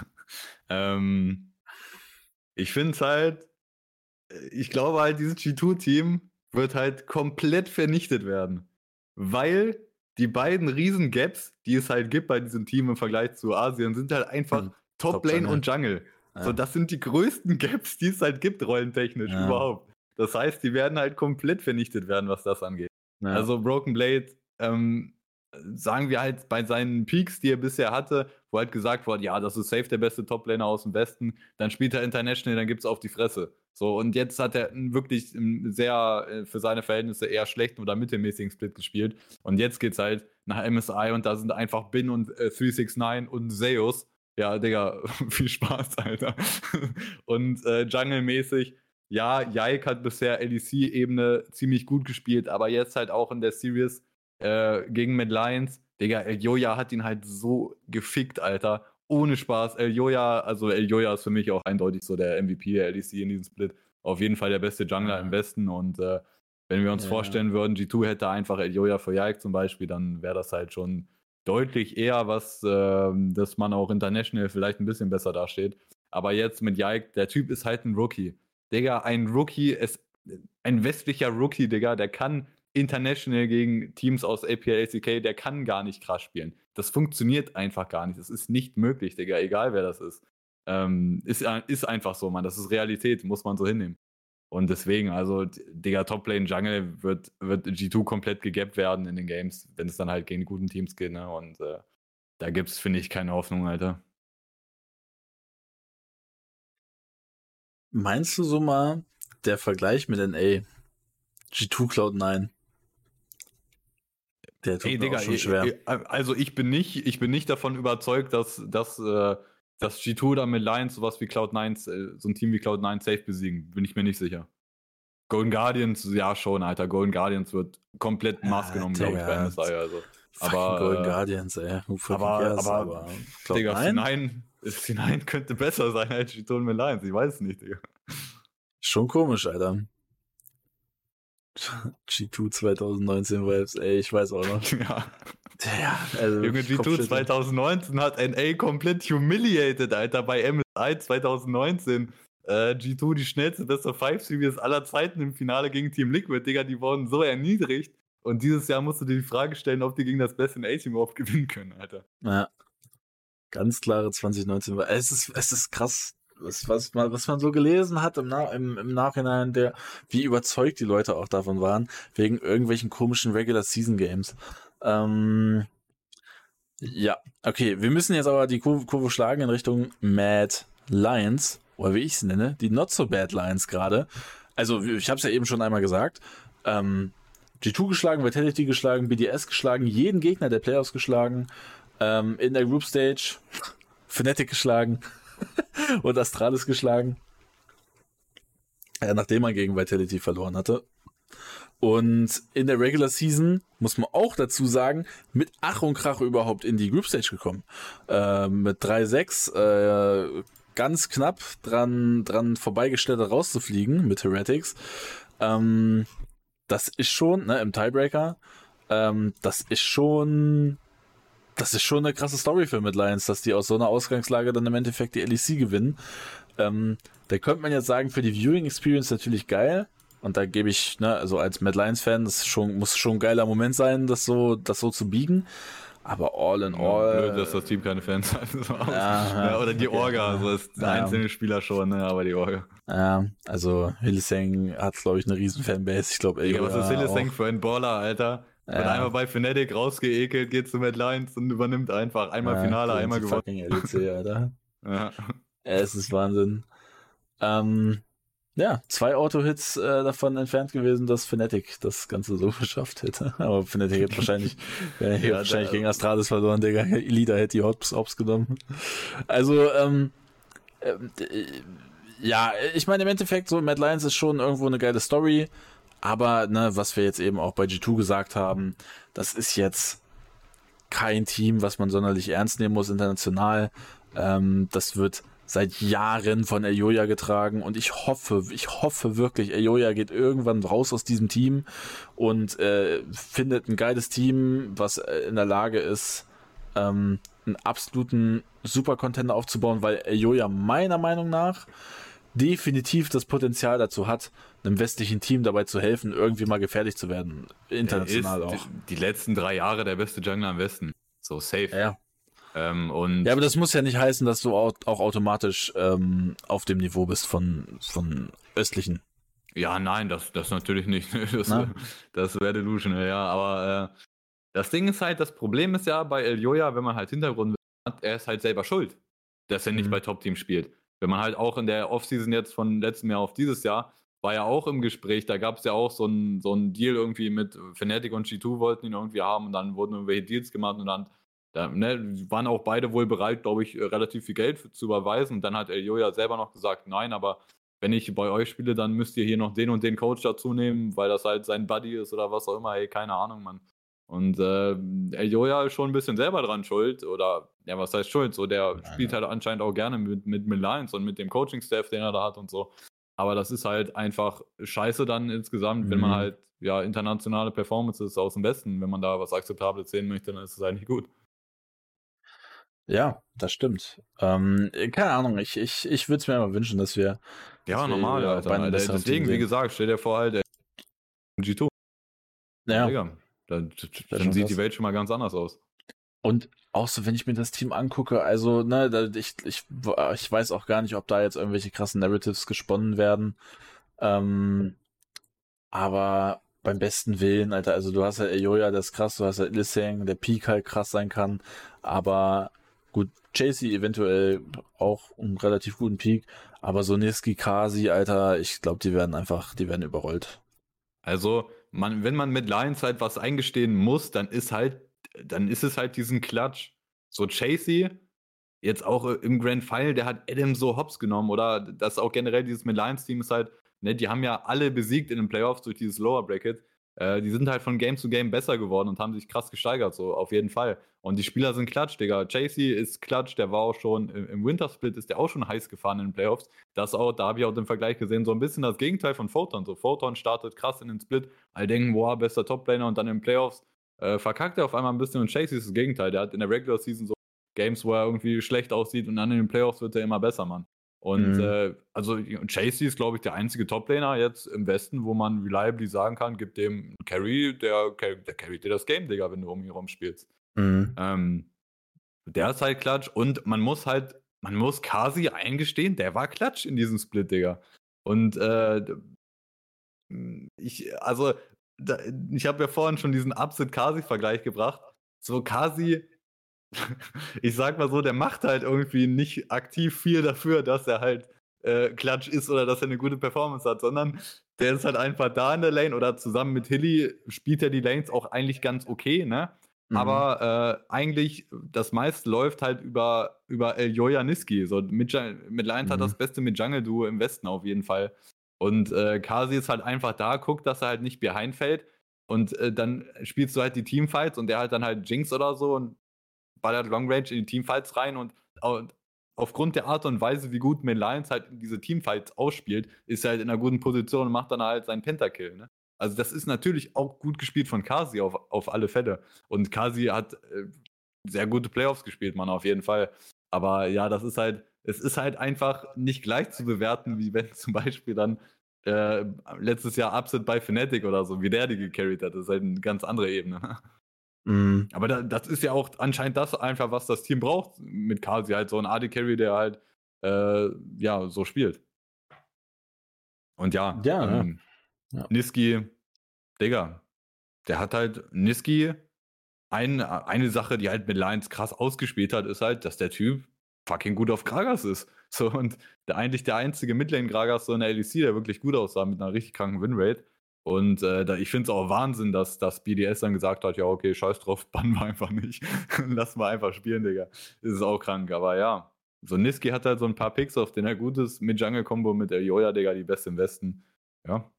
ähm, ich finde es halt, ich glaube halt, dieses G2-Team wird halt komplett vernichtet werden. Weil die beiden riesen Gaps, die es halt gibt bei diesem Team im Vergleich zu Asien, sind halt einfach hm. Top, Lane und Jungle. Ja. So, das sind die größten Gaps, die es halt gibt, rollentechnisch ja. überhaupt. Das heißt, die werden halt komplett vernichtet werden, was das angeht. Ja. Also Broken Blade, ähm, sagen wir halt bei seinen Peaks, die er bisher hatte, wo halt gesagt wurde, ja, das ist safe der beste Toplaner aus dem Westen, dann spielt er International, dann gibt es auf die Fresse. So, und jetzt hat er wirklich sehr, äh, für seine Verhältnisse eher schlechten oder mittelmäßigen Split gespielt. Und jetzt geht's halt nach MSI und da sind einfach Bin und äh, 369 und Zeus. Ja, Digga, viel Spaß, Alter. und äh, Jungle-mäßig, ja, Jaik hat bisher LEC-Ebene ziemlich gut gespielt, aber jetzt halt auch in der Series äh, gegen Mad Lions. Digga, El Joja hat ihn halt so gefickt, Alter. Ohne Spaß. El Joja, also El Joja ist für mich auch eindeutig so der MVP der LEC in diesem Split. Auf jeden Fall der beste Jungler ja. im Westen und äh, wenn wir uns ja. vorstellen würden, G2 hätte einfach El Joja für Jaik zum Beispiel, dann wäre das halt schon deutlich eher was, äh, dass man auch international vielleicht ein bisschen besser dasteht. Aber jetzt mit Jaik, der Typ ist halt ein Rookie. Digga, ein Rookie ist ein westlicher Rookie, Digga, der kann international gegen Teams aus APL, ACK, der kann gar nicht krass spielen. Das funktioniert einfach gar nicht. Das ist nicht möglich, Digga, egal wer das ist. Ähm, ist, ist einfach so, man. Das ist Realität, muss man so hinnehmen. Und deswegen, also, Digga, Toplane Jungle wird, wird G2 komplett gegappt werden in den Games, wenn es dann halt gegen guten Teams geht, ne? Und äh, da gibt's, finde ich, keine Hoffnung, Alter. Meinst du so mal der Vergleich mit NA? G2 Cloud9? Der tut Ey, Digga, schon schwer. Also ich bin nicht, ich bin nicht davon überzeugt, dass, dass, äh, dass G2 da mit Lions sowas wie Cloud9, äh, so ein Team wie Cloud9 safe besiegen. Bin ich mir nicht sicher. Golden Guardians, ja schon, Alter. Golden Guardians wird komplett Maß ja, genommen, glaube ich, bei MSI. Also. Aber, Golden äh, Guardians, ey. Aber, aber, aber Digga, C9, C9 könnte besser sein als G2 mit Lions. Ich weiß es nicht, Digga. Schon komisch, Alter. G2 2019 Vibes, ey, ich weiß auch noch. Ja. Ja, also Junge, G2 2019 hat NA komplett humiliated, Alter, bei MSI 2019. Äh, G2 die schnellste beste Five Series aller Zeiten im Finale gegen Team Liquid, Digga, die wurden so erniedrigt. Und dieses Jahr musst du dir die Frage stellen, ob die gegen das beste A-Team überhaupt gewinnen können, Alter. Ja. Ganz klare 2019. Es ist, es ist krass, was, was, man, was man so gelesen hat im, Na im, im Nachhinein, der, wie überzeugt die Leute auch davon waren, wegen irgendwelchen komischen Regular Season Games. Ähm, ja, okay, wir müssen jetzt aber die Kurve, Kurve schlagen in Richtung Mad Lions, oder wie ich es nenne, die Not So Bad Lions gerade. Also, ich habe es ja eben schon einmal gesagt. Ähm, G2 geschlagen, Vitality geschlagen, BDS geschlagen, jeden Gegner der Playoffs geschlagen, ähm, in der Group Stage Fnatic geschlagen. und Astralis geschlagen. Ja, nachdem man gegen Vitality verloren hatte. Und in der Regular Season, muss man auch dazu sagen, mit Ach und Krach überhaupt in die Group Stage gekommen. Äh, mit 3-6, äh, ganz knapp dran, dran vorbeigestellt rauszufliegen mit Heretics. Ähm, das ist schon, ne, im Tiebreaker, ähm, das ist schon das ist schon eine krasse Story für Mid Lions, dass die aus so einer Ausgangslage dann im Endeffekt die LEC gewinnen. Ähm, da könnte man jetzt sagen, für die Viewing Experience natürlich geil. Und da gebe ich, ne, also als Mad Lions Fan, das schon, muss schon ein geiler Moment sein, das so, das so zu biegen. Aber all in all. Ja, blöd, dass das Team keine Fans hat. So ja, oder die Orga, okay. also das ja. einzelne Spieler schon, ne, aber die Orga. Ja, also Hillesang hat, glaube ich, eine riesen Fanbase. Ich glaube, ey. Ja, was ist Hillesang für ein Baller, Alter? Wird ja. einmal bei Fnatic rausgeekelt, geht zu Mad Lions und übernimmt einfach. Einmal ja, Finale, einmal gewonnen. Fucking LEC, Alter. ja. Es ist Wahnsinn. Ähm, ja, zwei Auto-Hits äh, davon entfernt gewesen, dass Fnatic das Ganze so geschafft hätte. Aber Fnatic hätte wahrscheinlich, äh, ja, wahrscheinlich gegen Astralis verloren, Digga. Elida hätte die Hops, Hops genommen. Also, ähm, äh, ja, ich meine, im Endeffekt, so Mad Lions ist schon irgendwo eine geile Story. Aber, ne, was wir jetzt eben auch bei G2 gesagt haben, das ist jetzt kein Team, was man sonderlich ernst nehmen muss international. Ähm, das wird seit Jahren von Elioya getragen und ich hoffe, ich hoffe wirklich, Elioya geht irgendwann raus aus diesem Team und äh, findet ein geiles Team, was äh, in der Lage ist, ähm, einen absoluten Super-Contender aufzubauen, weil Elioya meiner Meinung nach definitiv das Potenzial dazu hat, einem westlichen Team dabei zu helfen, irgendwie mal gefährlich zu werden. International auch. Die, die, letzten drei Jahre der beste Jungler im Westen. So safe. Ja. Ähm, und ja, aber das muss ja nicht heißen, dass du auch, auch automatisch ähm, auf dem Niveau bist von, von östlichen. Ja, nein, das, das natürlich nicht. Das, das wäre delusional, ja. Aber äh, das Ding ist halt, das Problem ist ja bei El Joya, wenn man halt Hintergrund hat, er ist halt selber schuld, dass er nicht mhm. bei Top-Team spielt. Wenn man halt auch in der Offseason jetzt von letztem Jahr auf dieses Jahr, war ja auch im Gespräch, da gab es ja auch so ein, so Deal irgendwie mit Fnatic und G2 wollten ihn irgendwie haben und dann wurden irgendwelche Deals gemacht und dann da, ne, waren auch beide wohl bereit, glaube ich, relativ viel Geld zu überweisen. Und dann hat El Joya selber noch gesagt, nein, aber wenn ich bei euch spiele, dann müsst ihr hier noch den und den Coach dazu nehmen, weil das halt sein Buddy ist oder was auch immer. Ey, keine Ahnung, Mann. Und äh, El Joya ist schon ein bisschen selber dran schuld. Oder, ja, was heißt schuld? So, der Nein, spielt halt anscheinend auch gerne mit, mit, Lions und mit dem Coaching-Staff, den er da hat und so. Aber das ist halt einfach scheiße dann insgesamt, mhm. wenn man mhm. halt ja internationale Performances aus dem Westen, wenn man da was Akzeptables sehen möchte, dann ist es eigentlich gut. Ja, das stimmt. Ähm, keine Ahnung, ich, ich, ich würde es mir aber wünschen, dass wir. Ja, dass normal, wir, Alter. Alter. Deswegen, wie gesagt, stell dir vor, halt, G2. Ja. Digga, dann, dann sieht die Welt schon mal ganz anders aus. Und auch so, wenn ich mir das Team angucke, also, ne, ich, ich, ich weiß auch gar nicht, ob da jetzt irgendwelche krassen Narratives gesponnen werden. Ähm, aber beim besten Willen, Alter, also du hast halt Eoya, das ist krass, du hast halt Lissang, der Peak halt krass sein kann, aber gut, Chasey eventuell auch einen relativ guten Peak, aber so Niski, Kasi, Alter, ich glaube, die werden einfach, die werden überrollt. Also, man, wenn man mit Lions halt was eingestehen muss, dann ist halt, dann ist es halt diesen Klatsch. So Chasey, jetzt auch im Grand Final, der hat Adam so hops genommen, oder das auch generell dieses mit Lions-Team ist halt, ne, die haben ja alle besiegt in den Playoffs durch dieses Lower Bracket. Äh, die sind halt von Game zu Game besser geworden und haben sich krass gesteigert, so auf jeden Fall. Und die Spieler sind klatsch, Digga. Chasey ist klatsch, der war auch schon im, im Wintersplit, ist der auch schon heiß gefahren in den Playoffs. Das auch, da habe ich auch den Vergleich gesehen, so ein bisschen das Gegenteil von Photon. So, Photon startet krass in den Split, alle denken, boah, bester Toplaner und dann in den Playoffs äh, verkackt er auf einmal ein bisschen und Chasey ist das Gegenteil. Der hat in der Regular Season so Games, wo er irgendwie schlecht aussieht und dann in den Playoffs wird er immer besser, Mann. Und mhm. äh, also Chasey ist, glaube ich, der einzige Toplaner jetzt im Westen, wo man reliably sagen kann, gibt dem Carry, der, der carryt dir das Game, Digga, wenn du um ihn rum spielst. Mhm. Ähm, der ist halt Klatsch und man muss halt, man muss Kasi eingestehen, der war Klatsch in diesem Split, Digga. Und äh, ich, also, da, ich habe ja vorhin schon diesen Upset-Kasi-Vergleich gebracht. So, Kasi ich sag mal so, der macht halt irgendwie nicht aktiv viel dafür, dass er halt äh, Klatsch ist oder dass er eine gute Performance hat, sondern der ist halt einfach da in der Lane oder zusammen mit Hilly spielt er die Lanes auch eigentlich ganz okay, ne? Mhm. Aber äh, eigentlich das meiste läuft halt über, über El Niski. So mit, mit Lions mhm. hat das beste mit Jungle Duo im Westen auf jeden Fall. Und äh, Kasi ist halt einfach da, guckt, dass er halt nicht behind fällt. Und äh, dann spielst du halt die Teamfights und der halt dann halt Jinx oder so und ballert Long Range in die Teamfights rein und, und aufgrund der Art und Weise, wie gut Main Lions halt diese Teamfights ausspielt, ist er halt in einer guten Position und macht dann halt seinen Pentakill. Ne? Also das ist natürlich auch gut gespielt von Kasi auf, auf alle Fälle. Und Kasi hat äh, sehr gute Playoffs gespielt, man, auf jeden Fall. Aber ja, das ist halt, es ist halt einfach nicht gleich zu bewerten, wie wenn zum Beispiel dann äh, letztes Jahr Upset bei Fnatic oder so, wie der die gecarried hat. Das ist halt eine ganz andere Ebene. Mhm. Aber da, das ist ja auch anscheinend das einfach, was das Team braucht mit Kasi, halt so ein AD-Carry, der halt äh, ja so spielt. Und ja, ja, ähm, ja. Niski, Digga, der hat halt Niski. Ein, eine Sache, die halt mit Lions krass ausgespielt hat, ist halt, dass der Typ fucking gut auf Gragas ist. So, und der, eigentlich der einzige Midlane-Gragas so in der LEC, der wirklich gut aussah mit einer richtig kranken Winrate. Und äh, da, ich finde es auch Wahnsinn, dass das BDS dann gesagt hat, ja, okay, scheiß drauf, bannen wir einfach nicht. Lass mal einfach spielen, Digga. Das ist auch krank, aber ja. So Niski hat halt so ein paar Picks, auf denen er gut ist. Mit Jungle-Combo, mit der Joja, Digga, die beste im Westen. Ja.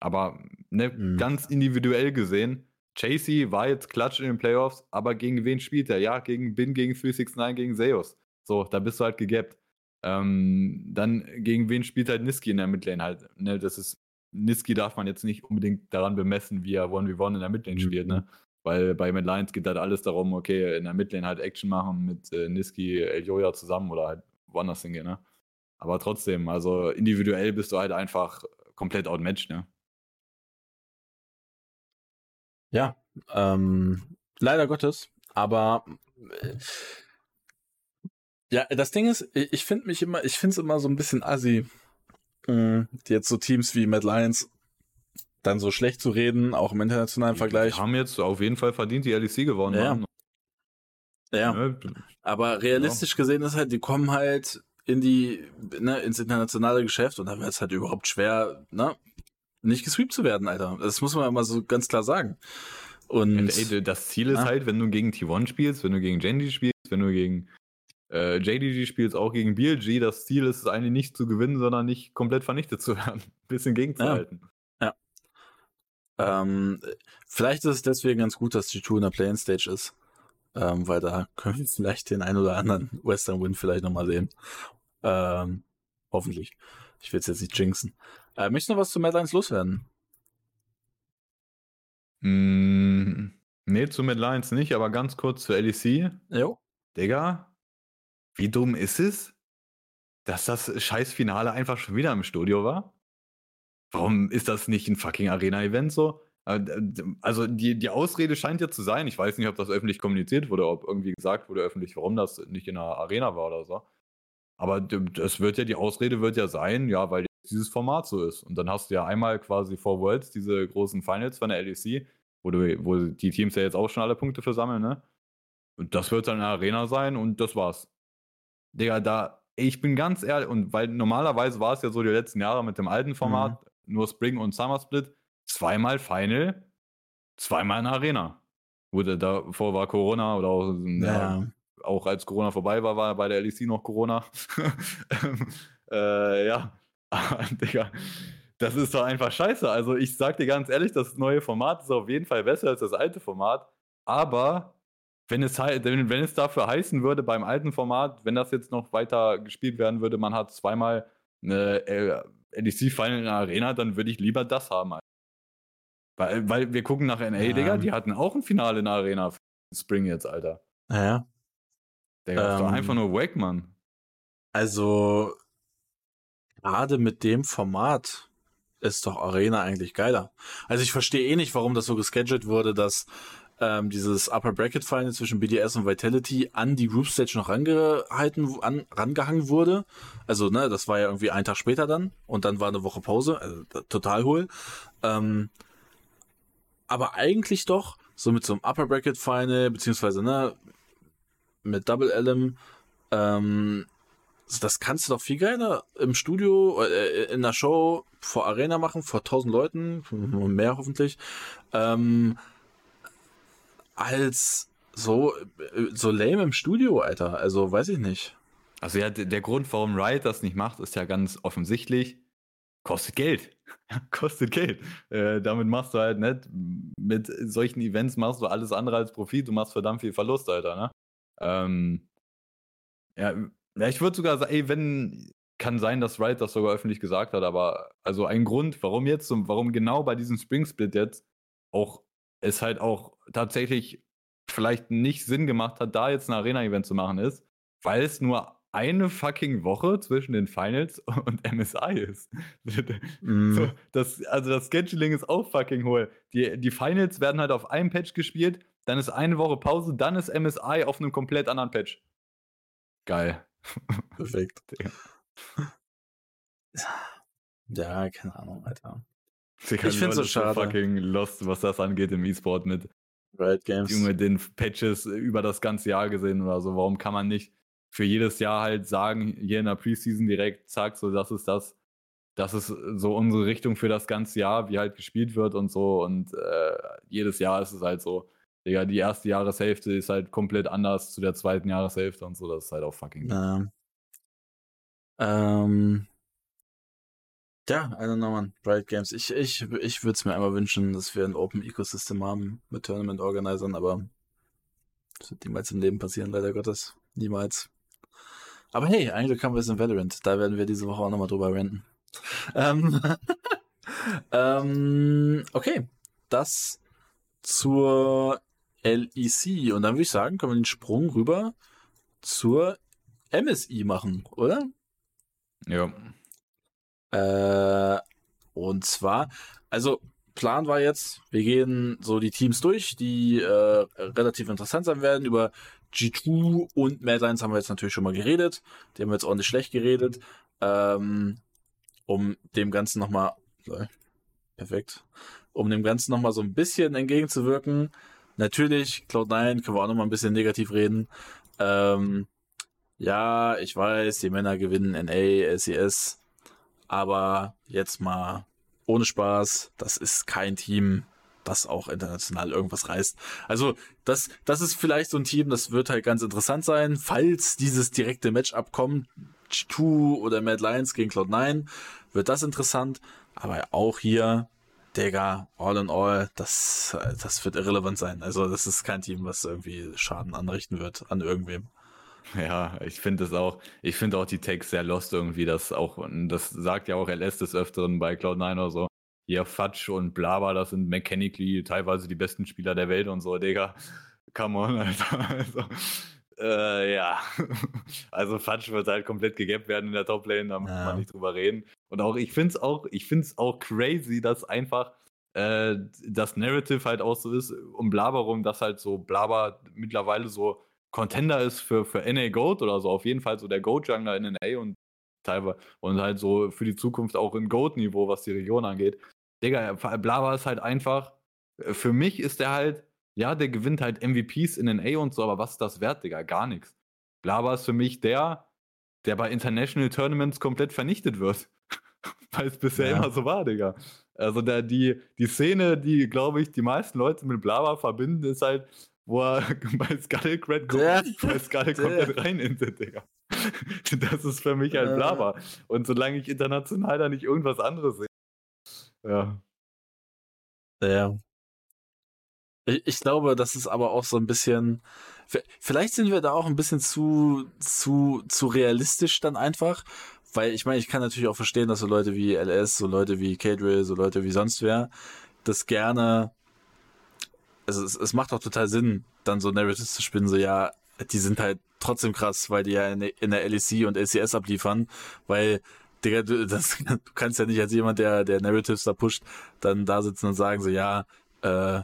Aber ne, mhm. ganz individuell gesehen, Chasey war jetzt klatsch in den Playoffs, aber gegen wen spielt er? Ja, gegen Bin, gegen 369, gegen Zeus. So, da bist du halt gegappt. Ähm, dann gegen wen spielt halt Niski in der Midlane halt? Ne, das ist Niski darf man jetzt nicht unbedingt daran bemessen, wie er 1v1 in der Midlane mhm. spielt, ne? Weil bei Mad Lions geht halt alles darum, okay, in der Midlane halt Action machen mit äh, Niski, Eljoya zusammen oder halt woanders hingehen, ne? Aber trotzdem, also individuell bist du halt einfach komplett outmatched, ne? Ja, ähm, leider Gottes. Aber äh, ja, das Ding ist, ich finde mich immer, ich finde es immer so ein bisschen assi, äh, jetzt so Teams wie Mad Lions dann so schlecht zu reden, auch im internationalen die, Vergleich. Die haben jetzt auf jeden Fall verdient, die LEC gewonnen ja. haben. Ja. ja. Aber realistisch ja. gesehen ist halt, die kommen halt in die, ne, ins internationale Geschäft und da wird es halt überhaupt schwer, ne, nicht gesweept zu werden, Alter. Das muss man mal so ganz klar sagen. Und ey, das Ziel ist halt, wenn du gegen T1 spielst, wenn du gegen Genji spielst, wenn du gegen äh, JDG spielst, auch gegen BLG, das Ziel ist es eigentlich nicht zu gewinnen, sondern nicht komplett vernichtet zu werden. Ein bisschen gegenzuhalten. Ja. ja. Ähm, vielleicht ist es deswegen ganz gut, dass G2 in der Playing Stage ist. Ähm, weil da können wir vielleicht den ein oder anderen Western Win vielleicht nochmal sehen. Ähm, hoffentlich. Ich will es jetzt nicht jinxen. Äh, möchtest du noch was zu Mad Lions loswerden? Mm, nee, zu Mad Lions nicht, aber ganz kurz zur LEC. Jo. Digga, wie dumm ist es, dass das Scheißfinale einfach schon wieder im Studio war? Warum ist das nicht ein fucking Arena-Event so? Äh, also die, die Ausrede scheint ja zu sein, ich weiß nicht, ob das öffentlich kommuniziert wurde, ob irgendwie gesagt wurde öffentlich, warum das nicht in der Arena war oder so. Aber das wird ja, die Ausrede wird ja sein, ja, weil dieses Format so ist. Und dann hast du ja einmal quasi vor Worlds diese großen Finals von der LEC, wo, du, wo die Teams ja jetzt auch schon alle Punkte versammeln, ne? Und das wird dann eine Arena sein und das war's. Digga, da, ich bin ganz ehrlich, und weil normalerweise war es ja so die letzten Jahre mit dem alten Format, mhm. nur Spring und Summer Split, zweimal Final, zweimal in Arena. Wurde davor war Corona oder auch, ja. Ja, auch als Corona vorbei war, war bei der LEC noch Corona. äh, ja, Digga, das ist doch einfach scheiße. Also ich sag dir ganz ehrlich, das neue Format ist auf jeden Fall besser als das alte Format. Aber wenn es, wenn es dafür heißen würde beim alten Format, wenn das jetzt noch weiter gespielt werden würde, man hat zweimal eine LEC-Final in der Arena, dann würde ich lieber das haben. Weil, weil wir gucken nach NA, ja. Digga, die hatten auch ein Finale in der Arena für Spring jetzt, Alter. Ja. Digga, ähm, ist doch einfach nur wack, Mann. Also, gerade mit dem Format ist doch Arena eigentlich geiler. Also ich verstehe eh nicht, warum das so gescheduled wurde, dass ähm, dieses Upper Bracket Final zwischen BDS und Vitality an die Group Stage noch rangehalten, an, rangehangen wurde. Also, ne, das war ja irgendwie ein Tag später dann und dann war eine Woche Pause, also total hohl. Ähm, aber eigentlich doch so mit so einem Upper Bracket Final, beziehungsweise, ne, mit Double LM, ähm, das kannst du doch viel geiler im Studio, äh, in der Show vor Arena machen, vor tausend Leuten, mehr hoffentlich, ähm, als so, so lame im Studio, Alter. Also, weiß ich nicht. Also ja, der Grund, warum Riot das nicht macht, ist ja ganz offensichtlich, kostet Geld. kostet Geld. Äh, damit machst du halt nicht, mit solchen Events machst du alles andere als Profit, du machst verdammt viel Verlust, Alter, ne? Ähm, ja, ja, ich würde sogar sagen, ey, wenn, kann sein, dass Wright das sogar öffentlich gesagt hat, aber also ein Grund, warum jetzt und warum genau bei diesem Spring Split jetzt auch es halt auch tatsächlich vielleicht nicht Sinn gemacht hat, da jetzt ein Arena-Event zu machen, ist, weil es nur eine fucking Woche zwischen den Finals und MSI ist. Mm. So, das, also das Scheduling ist auch fucking hohl. Die, die Finals werden halt auf einem Patch gespielt, dann ist eine Woche Pause, dann ist MSI auf einem komplett anderen Patch. Geil. Perfekt. ja, keine Ahnung, Alter. ich finde es so schade. fucking lost, was das angeht im E-Sport mit Riot Games. Junge, den Patches über das ganze Jahr gesehen oder so. Warum kann man nicht für jedes Jahr halt sagen, hier in der Preseason direkt, zack, so das ist das, das ist so unsere Richtung für das ganze Jahr, wie halt gespielt wird und so. Und äh, jedes Jahr ist es halt so. Digga, die erste Jahreshälfte ist halt komplett anders zu der zweiten Jahreshälfte und so. Das ist halt auch fucking. Ja. Ähm. Ja, I don't know, man. Riot Games. Ich, ich, ich würde es mir einmal wünschen, dass wir ein Open Ecosystem haben mit Tournament-Organisern, aber das wird niemals im Leben passieren, leider Gottes. Niemals. Aber hey, eigentlich haben wir es in Valorant. Da werden wir diese Woche auch nochmal drüber renten. Ähm, ähm, okay. Das zur LEC. Und dann würde ich sagen, können wir den Sprung rüber zur MSI machen, oder? Ja. Äh, und zwar, also Plan war jetzt, wir gehen so die Teams durch, die äh, relativ interessant sein werden. Über G2 und Mad Lions haben wir jetzt natürlich schon mal geredet. Die haben wir jetzt ordentlich schlecht geredet. Ähm, um dem Ganzen nochmal, perfekt, um dem Ganzen nochmal so ein bisschen entgegenzuwirken. Natürlich, Cloud9 können wir auch nochmal ein bisschen negativ reden. Ähm, ja, ich weiß, die Männer gewinnen NA, SES, aber jetzt mal ohne Spaß, das ist kein Team, das auch international irgendwas reißt. Also, das, das ist vielleicht so ein Team, das wird halt ganz interessant sein, falls dieses direkte Matchup kommt, G2 oder Mad Lions gegen Cloud9, wird das interessant, aber auch hier, Digga, all in all, das, das wird irrelevant sein. Also, das ist kein Team, was irgendwie Schaden anrichten wird an irgendwem. Ja, ich finde es auch, ich finde auch die Tags sehr lost irgendwie, das auch, das sagt ja auch LS des Öfteren bei Cloud9 oder so. Hier Fatsch und Blabla, das sind mechanically teilweise die besten Spieler der Welt und so, Digga. Come on, Alter. Also, äh, ja. Also Fatsch wird halt komplett gegappt werden in der Toplane, da muss ja. man nicht drüber reden. Und auch, ich finde es auch, ich finde es auch crazy, dass einfach äh, das Narrative halt auch so ist, um Blabber rum, dass halt so Blabber mittlerweile so Contender ist für, für NA Goat oder so, auf jeden Fall so der Goat-Jungler in NA und teilweise und halt so für die Zukunft auch in Goat-Niveau, was die Region angeht. Digga, Blava ist halt einfach, äh, für mich ist der halt, ja, der gewinnt halt MVPs in NA und so, aber was ist das wert, Digga? Gar nichts. Blava ist für mich der, der bei International Tournaments komplett vernichtet wird. Weil es bisher ja. immer so war, Digga. Also der, die, die Szene, die, glaube ich, die meisten Leute mit Blava verbinden, ist halt, wo er bei Skullcrad kommt, bei Skull komplett rein intet, Digga. Das ist für mich halt Blava. Und solange ich international da nicht irgendwas anderes sehe. Ja. Ja. Ich, ich glaube, das ist aber auch so ein bisschen. Vielleicht sind wir da auch ein bisschen zu, zu, zu realistisch dann einfach. Weil ich meine, ich kann natürlich auch verstehen, dass so Leute wie LS, so Leute wie Cadrill, so Leute wie sonst wer, das gerne also es, es macht auch total Sinn, dann so Narratives zu spinnen, so ja, die sind halt trotzdem krass, weil die ja in, in der LEC und LCS abliefern, weil Digga, du, das, du kannst ja nicht als jemand, der, der Narratives da pusht, dann da sitzen und sagen so, ja, äh,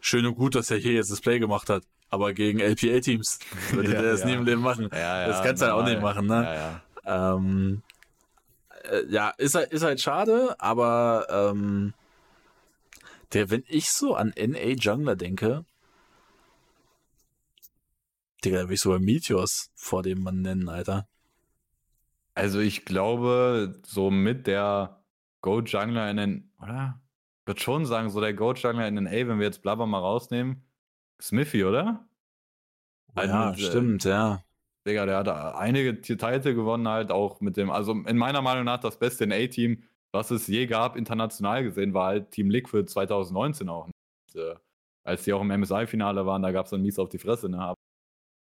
schön und gut, dass er hier jetzt das Play gemacht hat, aber gegen LPL-Teams würde ja, der das ja. nie im Leben machen. Ja, das kannst du halt auch nicht machen, ne? Ja, ähm, äh, ist halt, ist halt schade, aber ähm, der, wenn ich so an NA Jungler denke, Digga, da will ich sogar Meteors vor dem Mann nennen, Alter. Also ich glaube, so mit der Goat Jungler in den, oder? Ich würde schon sagen, so der Goat Jungler in den A, wenn wir jetzt Blabber mal rausnehmen, Smithy, oder? Ja, also, stimmt, ja. Digga, der hat einige Titel gewonnen, halt auch mit dem, also in meiner Meinung nach das beste in A-Team was es je gab, international gesehen, war halt Team Liquid 2019 auch. Und, äh, als die auch im MSI-Finale waren, da gab es dann mies auf die Fresse. Ne? Aber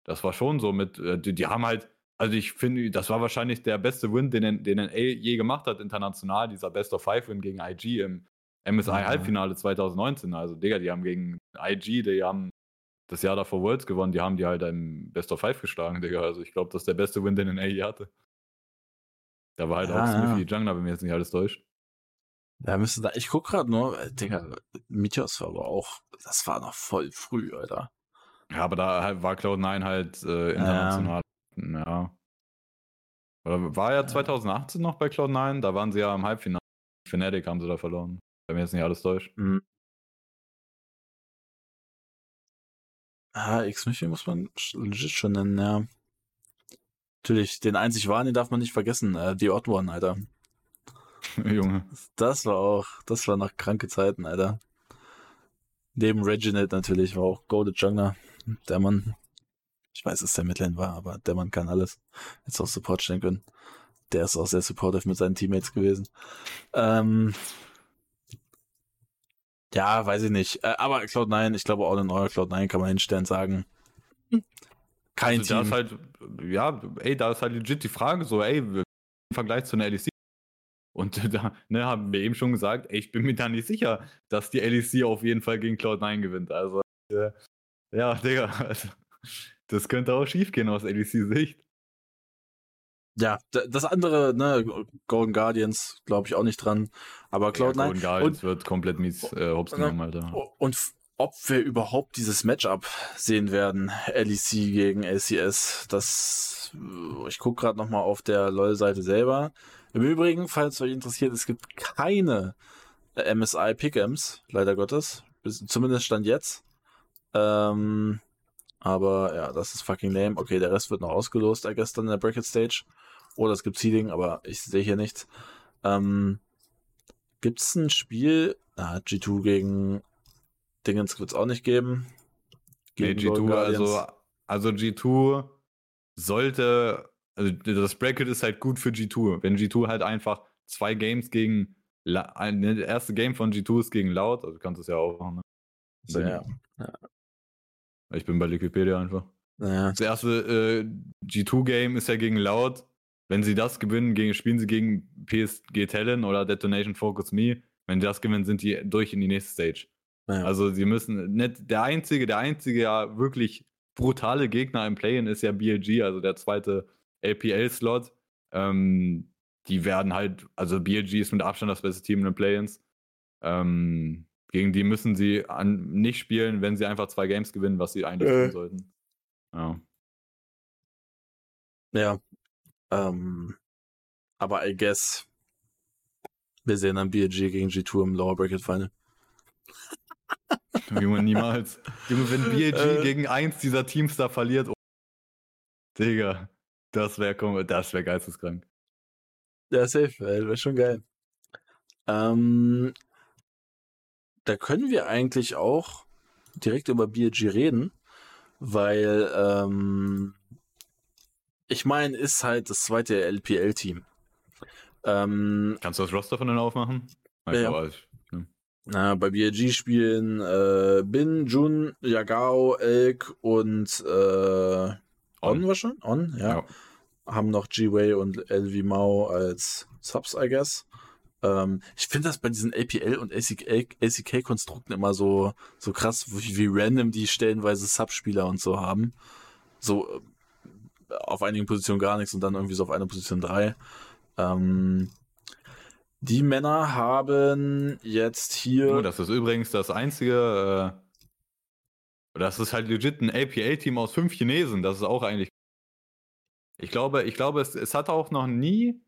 das war schon so mit, äh, die, die, haben halt, also ich finde, das war wahrscheinlich der beste Win, den, den NA je gemacht hat international, dieser Best of Five-Win gegen IG im MSI-Halbfinale 2019. Also, Digga, die haben gegen IG, die haben das Jahr davor Worlds gewonnen, die haben die halt im Best of Five geschlagen, Digga. Also ich glaube, das ist der beste Win, den NA je hatte. Da war halt ja, auch Smithy ja. Jungler, wenn mir jetzt nicht alles täuscht. Ja, müsste da, ich guck gerade nur, äh, Digga, Meteors war aber auch, das war noch voll früh, Alter. Ja, aber da halt war Cloud9 halt äh, international. Ja. ja. Oder war ja 2018 noch bei Cloud9? Da waren sie ja im Halbfinale. Fnatic haben sie da verloren. Wenn mir jetzt nicht alles täuscht. Mhm. Ah, X-Mission muss man legit schon nennen, ja. Natürlich, den einzig wahren, den darf man nicht vergessen. Äh, die Odd One, Alter. Junge. Das war auch, das war nach kranke Zeiten, Alter. Neben Reginald natürlich, war auch Golded Jungler. Der Mann, ich weiß, dass der Midland war, aber der Mann kann alles. Jetzt auch Support stellen können. Der ist auch sehr supportive mit seinen Teammates gewesen. Ähm, ja, weiß ich nicht. Äh, aber Cloud9, ich glaube, all in all, Cloud9 kann man hinstellen sagen, kein also Team. Da ist halt, ja, ey, da ist halt legit die Frage so, ey, im Vergleich zu einer LEC. Und da ne, haben wir eben schon gesagt, ey, ich bin mir da nicht sicher, dass die LEC auf jeden Fall gegen Cloud9 gewinnt. Also, äh, ja, Digga, also, das könnte auch schief gehen aus LEC-Sicht. ja, das andere, ne, Golden Guardians, glaube ich auch nicht dran. Aber Cloud9. Ja, Golden Guardians und, wird komplett mies äh, hops genommen, Alter. Und ob wir überhaupt dieses Matchup sehen werden, LEC gegen LCS, das, ich gucke gerade nochmal auf der LoL-Seite selber. Im Übrigen, falls euch interessiert, es gibt keine MSI Pickems, leider Gottes. Bis, zumindest stand jetzt. Ähm, aber ja, das ist fucking lame. Okay, der Rest wird noch ausgelost, dann in der Bracket Stage. Oder es gibt Seeding, aber ich sehe hier nichts. Ähm, Gibt es ein Spiel? Ah, G2 gegen Dingens wird es auch nicht geben. Gegen nee, G2, also, also G2 sollte, also das Bracket ist halt gut für G2. Wenn G2 halt einfach zwei Games gegen, ein, ne, das erste Game von G2 ist gegen Loud, also kannst du es ja auch machen. Ne? So, ja. ja. Ich bin bei Wikipedia einfach. Ja. Das erste äh, G2-Game ist ja gegen Loud. Wenn sie das gewinnen, gegen, spielen sie gegen PSG Talent oder Detonation Focus Me. Wenn sie das gewinnen, sind die durch in die nächste Stage. Ja. Also sie müssen nicht, der einzige, der einzige ja wirklich brutale Gegner im Play-In ist ja BLG, also der zweite LPL-Slot. Ähm, die werden halt, also BLG ist mit Abstand das beste Team in den Play-Ins. Ähm, gegen die müssen sie an, nicht spielen, wenn sie einfach zwei Games gewinnen, was sie eigentlich äh. tun sollten. Ja. Ja. Ähm, aber I guess wir sehen dann BLG gegen G2 im Lower Bracket Final. Junge, niemals. Junge, wenn BLG äh, gegen eins dieser Teams da verliert, oh, Digga, das wäre das wär geisteskrank. Ja, safe, wäre schon geil. Ähm, da können wir eigentlich auch direkt über BLG reden, weil ähm, ich meine, ist halt das zweite LPL-Team. Ähm, Kannst du das Roster von denen aufmachen? Ja, ja. Na, bei BLG spielen äh, Bin, Jun, Yagao, Elk und äh, On, war schon? On, ja. ja. Haben noch G-Way und LV Mao als Subs, I guess. Ähm, ich finde das bei diesen APL und ACK-Konstrukten immer so, so krass, wie, wie random die stellenweise Subspieler und so haben. So äh, auf einigen Positionen gar nichts und dann irgendwie so auf einer Position drei. Ähm, die Männer haben jetzt hier. Oh, das ist übrigens das einzige. Äh, das ist halt legit ein APA-Team aus fünf Chinesen. Das ist auch eigentlich. Ich glaube, ich glaube, es, es hat auch noch nie.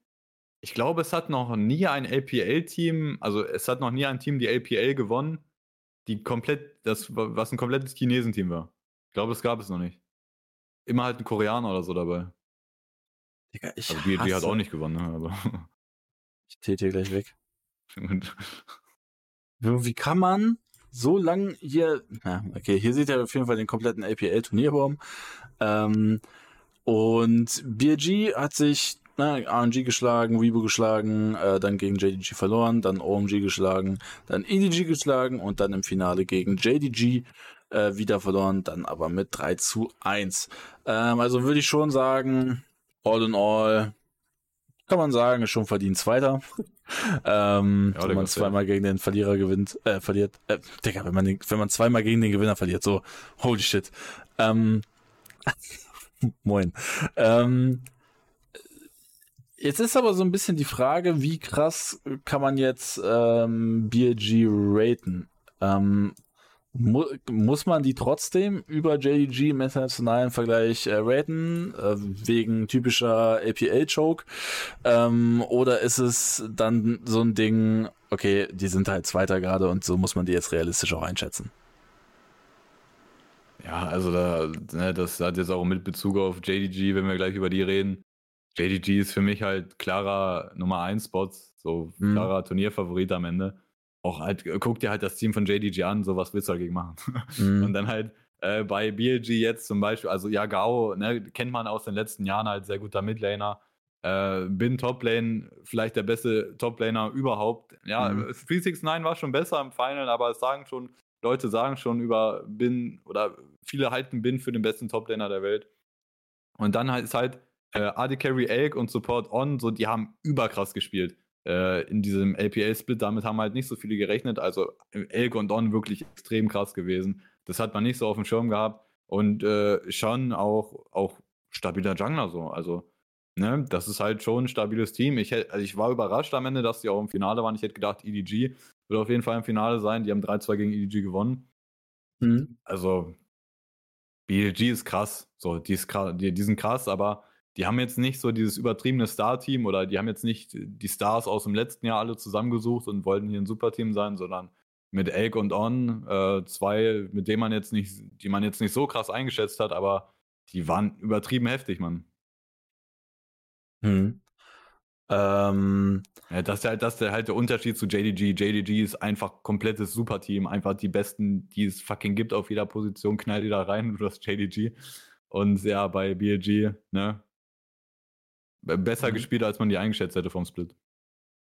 Ich glaube, es hat noch nie ein LPL-Team, also es hat noch nie ein Team die LPL gewonnen, die komplett, das, was ein komplettes Chinesenteam war. Ich glaube, das gab es noch nicht. Immer halt ein Koreaner oder so dabei. Digga, ich also BG hat auch nicht gewonnen, ne, aber. Ich täte hier gleich weg. Wie kann man so lang hier, ja, okay, hier seht ihr auf jeden Fall den kompletten APL-Turnierbaum. Ähm, und BG hat sich na, RNG geschlagen, Weibo geschlagen, äh, dann gegen JDG verloren, dann OMG geschlagen, dann EDG geschlagen und dann im Finale gegen JDG äh, wieder verloren, dann aber mit 3 zu 1. Ähm, also würde ich schon sagen, all in all, kann man sagen, ist schon verdient Zweiter. ähm, ja, wenn man zweimal ja. gegen den Verlierer gewinnt, äh, verliert, äh, Digga, wenn man, den, wenn man zweimal gegen den Gewinner verliert, so, holy shit. Ähm, moin. Ähm, jetzt ist aber so ein bisschen die Frage, wie krass kann man jetzt ähm, BLG raten? Ähm, Mu muss man die trotzdem über JDG im internationalen Vergleich äh, raten, äh, wegen typischer APL-Choke? Ähm, oder ist es dann so ein Ding, okay, die sind halt Zweiter gerade und so muss man die jetzt realistisch auch einschätzen? Ja, also da, ne, das hat jetzt auch mit Bezug auf JDG, wenn wir gleich über die reden. JDG ist für mich halt klarer Nummer 1 Spot, so mhm. klarer Turnierfavorit am Ende auch halt, äh, guck dir halt das Team von JDG an, so was willst du dagegen machen? Mhm. Und dann halt äh, bei BLG jetzt zum Beispiel, also ja, Gao, ne, kennt man aus den letzten Jahren halt sehr guter Midlaner. Äh, bin Toplane, vielleicht der beste Toplaner überhaupt. Ja, mhm. 369 war schon besser im Final, aber es sagen schon, Leute sagen schon über Bin oder viele halten Bin für den besten Toplaner der Welt. Und dann halt ist halt äh, AD Carry Elk und Support On, so die haben überkrass gespielt äh, in diesem LPL-Split. Damit haben halt nicht so viele gerechnet. Also Elk und Don wirklich extrem krass gewesen. Das hat man nicht so auf dem Schirm gehabt. Und äh, schon auch, auch stabiler Jungler so. Also ne, das ist halt schon ein stabiles Team. Ich, also ich war überrascht am Ende, dass die auch im Finale waren. Ich hätte gedacht, EDG wird auf jeden Fall im Finale sein. Die haben 3-2 gegen EDG gewonnen. Mhm. Also, BLG ist krass. So, die, ist krass, die, die sind krass, aber die haben jetzt nicht so dieses übertriebene Star-Team oder die haben jetzt nicht die Stars aus dem letzten Jahr alle zusammengesucht und wollten hier ein Superteam sein, sondern mit Elk und On, äh, zwei, mit denen man jetzt nicht, die man jetzt nicht so krass eingeschätzt hat, aber die waren übertrieben heftig, Mann. Hm. Ähm, ja, das ist halt, das ist halt der Unterschied zu JDG. JDG ist einfach komplettes Superteam, einfach die besten, die es fucking gibt auf jeder Position, knall die da rein, du hast JDG. Und ja, bei BLG, ne, besser mhm. gespielt, als man die eingeschätzt hätte vom Split.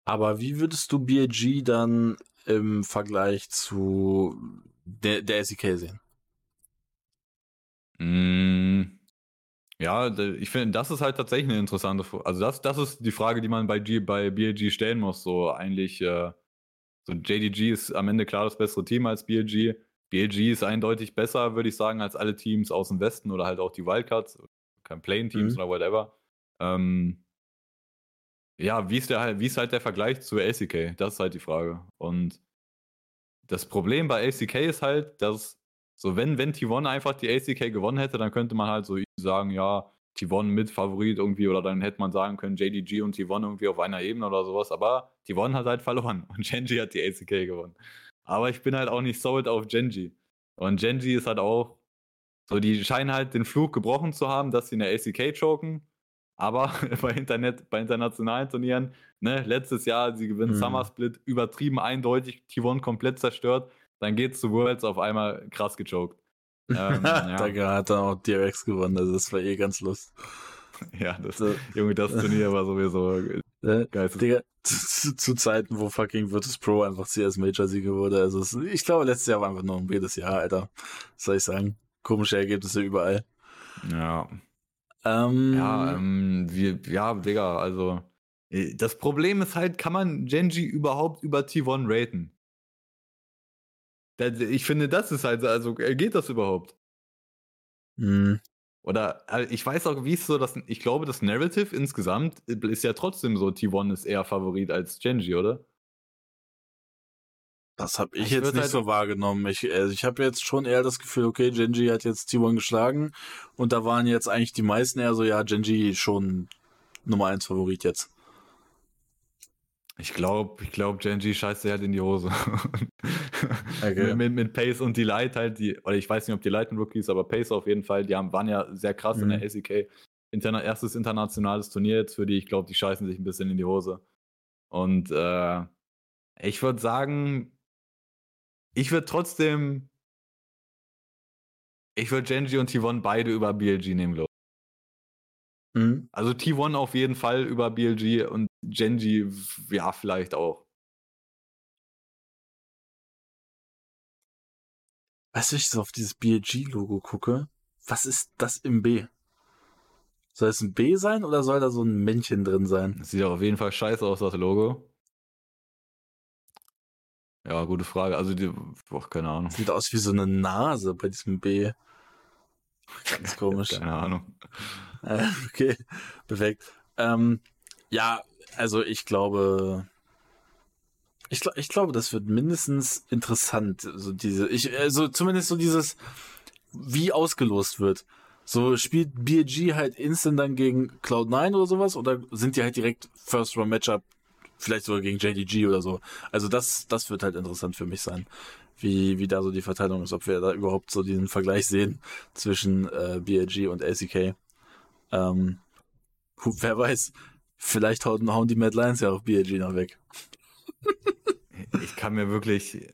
Aber wie würdest du BLG dann im Vergleich zu der, der SEK sehen? Mm, ja, ich finde, das ist halt tatsächlich eine interessante Frage. Also das, das ist die Frage, die man bei, G, bei BLG stellen muss. So eigentlich, äh, so JDG ist am Ende klar das bessere Team als BLG. BLG ist eindeutig besser, würde ich sagen, als alle Teams aus dem Westen oder halt auch die Wildcards, kein Plane-Teams mhm. oder whatever. Ähm, ja, wie ist, der, wie ist halt der Vergleich zu ACK? Das ist halt die Frage. Und das Problem bei ACK ist halt, dass so, wenn, wenn T1 einfach die ACK gewonnen hätte, dann könnte man halt so sagen, ja, T1 mit Favorit irgendwie, oder dann hätte man sagen können, JDG und T1 irgendwie auf einer Ebene oder sowas, aber T1 hat halt verloren und Genji hat die ACK gewonnen. Aber ich bin halt auch nicht sold auf Genji. Und Genji ist halt auch, so, die scheinen halt den Flug gebrochen zu haben, dass sie eine ACK choken aber bei, Internet, bei internationalen Turnieren, ne, letztes Jahr, sie gewinnen mhm. Summer Split, übertrieben eindeutig, T1 komplett zerstört, dann geht's zu Worlds auf einmal krass gechoked. Ähm, ja. Da hat dann auch DRX gewonnen, also das war eh ganz lust. Ja, das, so. Junge, das Turnier war sowieso äh, geil. Digga, zu, zu, Zeiten, wo fucking Virtus Pro einfach CS Major Sieger wurde. Also es, ich glaube, letztes Jahr war einfach nur ein jedes Jahr, Alter. Was soll ich sagen? Komische Ergebnisse überall. Ja. Ähm, ja, ähm, wir, ja, Digga, also äh, das Problem ist halt, kann man Genji überhaupt über T1 raten? Ich finde, das ist halt, also äh, geht das überhaupt? Mhm. Oder äh, ich weiß auch, wie es so, dass ich glaube, das Narrative insgesamt ist ja trotzdem so, T1 ist eher Favorit als Genji, oder? Das habe ich, ich jetzt nicht halt so wahrgenommen. Ich, also ich habe jetzt schon eher das Gefühl, okay, Genji hat jetzt T1 geschlagen und da waren jetzt eigentlich die meisten eher so, ja, Genji schon Nummer 1 Favorit jetzt. Ich glaube, ich glaube, Genji scheißt halt in die Hose. Okay. mit, mit, Pace und Delight halt, die, oder ich weiß nicht, ob Delight ein Rookie ist, aber Pace auf jeden Fall, die haben, waren ja sehr krass mhm. in der SEK. Interna erstes internationales Turnier jetzt für die, ich glaube, die scheißen sich ein bisschen in die Hose. Und äh, ich würde sagen, ich würde trotzdem. Ich würde Genji und T1 beide über BLG nehmen, glaube ich. Mhm. Also T1 auf jeden Fall über BLG und Genji, ja, vielleicht auch. Weißt du, ich so auf dieses BLG-Logo gucke? Was ist das im B? Soll es ein B sein oder soll da so ein Männchen drin sein? Das sieht auf jeden Fall scheiße aus, das Logo. Ja, gute Frage. Also, die, boah, keine Ahnung. Sieht aus wie so eine Nase bei diesem B. Ganz komisch. keine Ahnung. Äh, okay, perfekt. Ähm, ja, also ich glaube, ich, ich glaube, das wird mindestens interessant. So diese, ich, also zumindest so dieses, wie ausgelost wird. So spielt BG halt instant dann gegen Cloud9 oder sowas oder sind die halt direkt First Round Matchup vielleicht sogar gegen JDG oder so. Also das, das wird halt interessant für mich sein, wie, wie da so die Verteilung ist, ob wir da überhaupt so diesen Vergleich sehen zwischen äh, BLG und LCK. Ähm, wer weiß, vielleicht hauen, hauen die Mad Lions ja auch BLG noch weg. ich kann mir wirklich,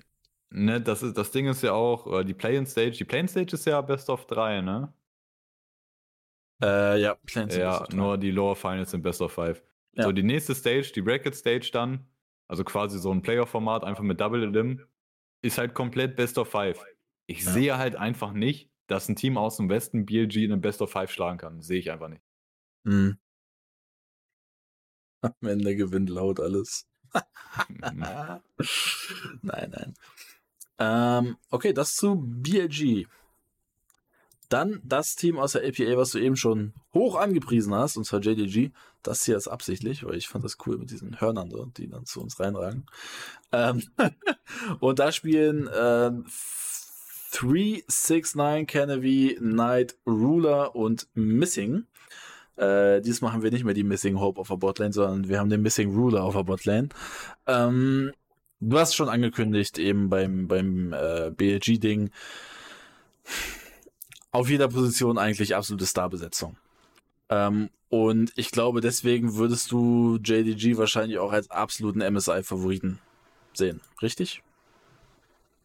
ne, das ist, das Ding ist ja auch, äh, die Play-in-Stage, die Play-in-Stage ist ja Best of 3, ne? Äh, ja, Play-in-Stage. Ja, nur die Lower Finals sind Best of 5. Ja. So, die nächste Stage, die Bracket Stage dann, also quasi so ein Playoff-Format, einfach mit Double Elim, ist halt komplett Best of Five. Ich ja. sehe halt einfach nicht, dass ein Team aus dem Westen BLG in einem Best of Five schlagen kann. Sehe ich einfach nicht. Mhm. Am Ende gewinnt laut alles. Nein, nein. Ähm, okay, das zu BLG. dann das Team aus der APA, was du eben schon hoch angepriesen hast, und zwar JDG. Das hier ist absichtlich, weil ich fand das cool mit diesen Hörnern, die dann zu uns reinragen. Ähm und da spielen äh, 369 Kennedy, Knight, Ruler und Missing. Äh, diesmal haben wir nicht mehr die Missing Hope auf der Botlane, sondern wir haben den Missing Ruler auf der Botlane. Ähm, du hast schon angekündigt, eben beim, beim äh, BLG-Ding, auf jeder Position eigentlich absolute Starbesetzung. Ähm, und ich glaube, deswegen würdest du JDG wahrscheinlich auch als absoluten MSI-Favoriten sehen, richtig?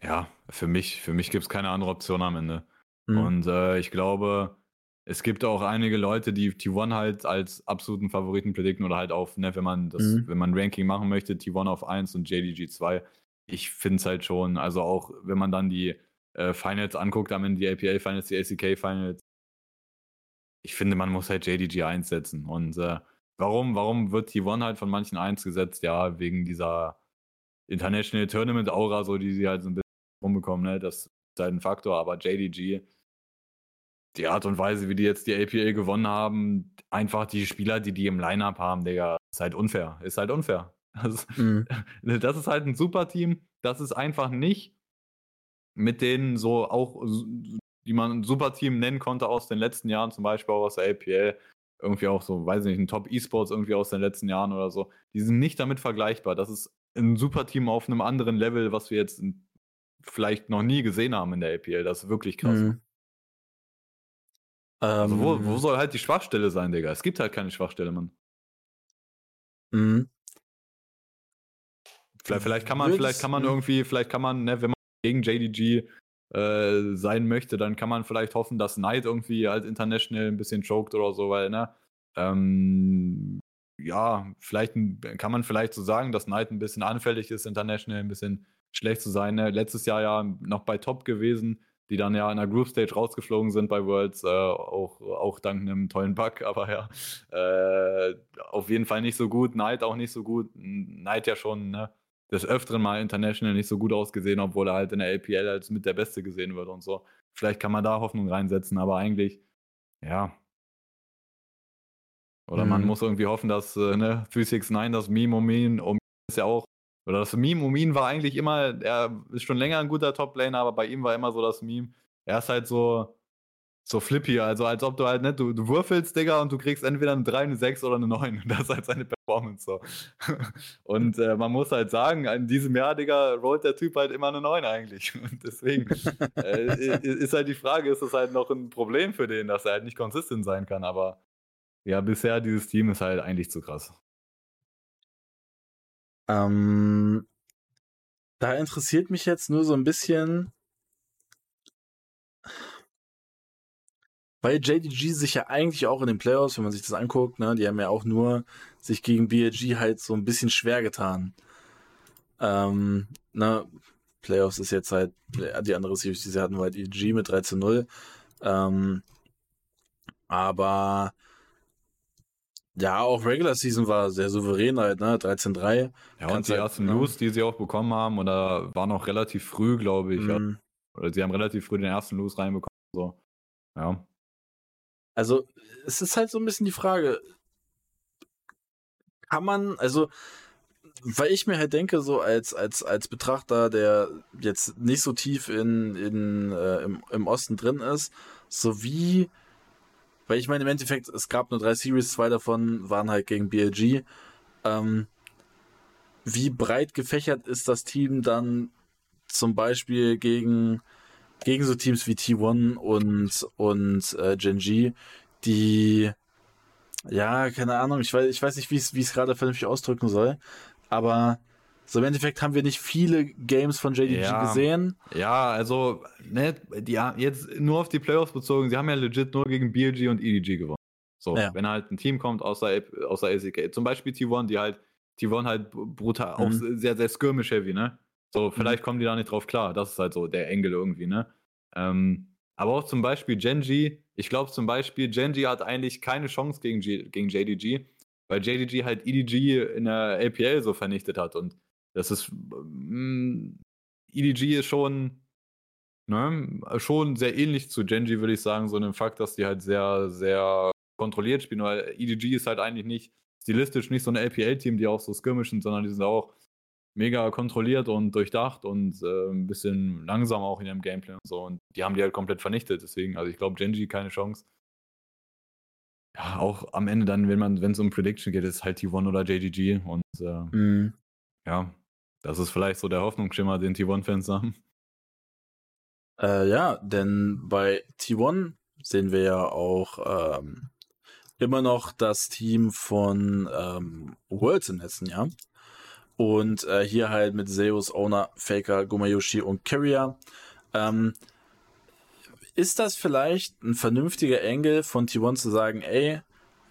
Ja, für mich, für mich gibt es keine andere Option am Ende. Mhm. Und äh, ich glaube, es gibt auch einige Leute, die T1 halt als absoluten Favoriten predikten oder halt auf, ne, wenn man das, mhm. wenn man Ranking machen möchte, T1 auf 1 und JDG 2. Ich finde es halt schon, also auch wenn man dann die äh, Finals anguckt, am Ende die APA Finals, die ACK Finals, ich finde, man muss halt JDG 1 setzen. Und äh, warum, warum wird T1 halt von manchen 1 gesetzt? Ja, wegen dieser International Tournament Aura, so die sie halt so ein bisschen rumbekommen, ne? Das ist halt ein Faktor, aber JDG die Art und Weise, wie die jetzt die APA gewonnen haben, einfach die Spieler, die die im Lineup haben, Digga, ist halt unfair. Ist halt unfair. Das, mhm. das ist halt ein super Team. Das ist einfach nicht mit denen so auch, die man ein super Team nennen konnte aus den letzten Jahren, zum Beispiel auch aus der APL, irgendwie auch so, weiß ich nicht, ein Top E-Sports irgendwie aus den letzten Jahren oder so. Die sind nicht damit vergleichbar. Das ist ein super Team auf einem anderen Level, was wir jetzt vielleicht noch nie gesehen haben in der APL. Das ist wirklich krass. Mhm. Also wo, wo ähm. soll halt die Schwachstelle sein, Digga? Es gibt halt keine Schwachstelle, Mann. Mhm. Vielleicht, vielleicht kann man, vielleicht kann man irgendwie, vielleicht kann man, ne, wenn man gegen JDG äh, sein möchte, dann kann man vielleicht hoffen, dass Knight irgendwie als International ein bisschen choked oder so, weil, ne, ähm, ja, vielleicht kann man vielleicht so sagen, dass Knight ein bisschen anfällig ist, International ein bisschen schlecht zu sein. Ne? Letztes Jahr ja noch bei Top gewesen die dann ja in der Group Stage rausgeflogen sind bei Worlds, äh, auch, auch dank einem tollen Bug, aber ja, äh, auf jeden Fall nicht so gut. Knight auch nicht so gut. Knight ja schon ne, des Öfteren mal international nicht so gut ausgesehen, obwohl er halt in der LPL als mit der Beste gesehen wird und so. Vielleicht kann man da Hoffnung reinsetzen, aber eigentlich, ja. Oder mhm. man muss irgendwie hoffen, dass äh, ne, 369, das Meme um ihn, um ist ja auch oder das Meme um ihn war eigentlich immer, er ist schon länger ein guter Top-Laner, aber bei ihm war immer so das Meme. Er ist halt so, so flippy, also als ob du halt, ne, du, du würfelst, Digga, und du kriegst entweder eine 3, eine 6 oder eine 9. Das ist halt seine Performance so. Und äh, man muss halt sagen, in diesem Jahr, Digga, rollt der Typ halt immer eine 9 eigentlich. Und deswegen äh, ist halt die Frage, ist das halt noch ein Problem für den, dass er halt nicht konsistent sein kann, aber ja, bisher dieses Team ist halt eigentlich zu krass. Ähm, da interessiert mich jetzt nur so ein bisschen, weil JDG sich ja eigentlich auch in den Playoffs, wenn man sich das anguckt, ne, die haben ja auch nur sich gegen BLG halt so ein bisschen schwer getan. Ähm, ne, Playoffs ist jetzt halt, die andere Series, die sie hatten, war halt EG mit 3 zu 0. Ähm, aber ja, auch Regular Season war sehr souverän halt, ne? 13-3. Ja, und die halt, ersten ja. Loose, die sie auch bekommen haben, oder waren auch relativ früh, glaube ich. Mhm. Oder sie haben relativ früh den ersten Loose reinbekommen. So. Ja. Also, es ist halt so ein bisschen die Frage, kann man, also, weil ich mir halt denke, so als, als, als Betrachter, der jetzt nicht so tief in, in, äh, im, im Osten drin ist, so wie weil ich meine, im Endeffekt, es gab nur drei Series, zwei davon waren halt gegen BLG. Ähm, wie breit gefächert ist das Team dann zum Beispiel gegen, gegen so Teams wie T1 und, und äh, Gen die, ja, keine Ahnung, ich weiß, ich weiß nicht, wie ich es gerade vernünftig ausdrücken soll, aber so im Endeffekt haben wir nicht viele Games von JDG ja, gesehen. Ja, also, ne, die, jetzt nur auf die Playoffs bezogen, sie haben ja legit nur gegen BLG und EDG gewonnen. So, ja. wenn halt ein Team kommt außer, außer ACK, zum Beispiel T1, die halt, T1 halt brutal, mhm. auch sehr, sehr skirmish-heavy, ne? So, mhm. vielleicht mhm. kommen die da nicht drauf klar. Das ist halt so der Engel irgendwie, ne? Ähm, aber auch zum Beispiel Genji, ich glaube zum Beispiel, Genji hat eigentlich keine Chance gegen, G gegen JDG, weil JDG halt EDG in der APL so vernichtet hat und das ist. Mh, mm, EDG ist schon. ne, schon sehr ähnlich zu Genji, würde ich sagen, so einem Fakt, dass die halt sehr, sehr kontrolliert spielen, weil EDG ist halt eigentlich nicht stilistisch nicht so ein LPL-Team, die auch so skirmischen, sondern die sind auch mega kontrolliert und durchdacht und äh, ein bisschen langsam auch in ihrem Gameplay und so. Und die haben die halt komplett vernichtet. Deswegen, also ich glaube, Genji keine Chance. Ja, auch am Ende dann, wenn man, wenn es um Prediction geht, ist halt T1 oder JGG. Und äh, mhm. ja, das ist vielleicht so der Hoffnungsschimmer, den T1-Fans haben. Äh, ja, denn bei T1 sehen wir ja auch ähm, immer noch das Team von ähm, Worlds im letzten Jahr. Und äh, hier halt mit Zeus, Owner, Faker, Gumayushi und Carrier. Ähm, ist das vielleicht ein vernünftiger Engel von T1 zu sagen, ey,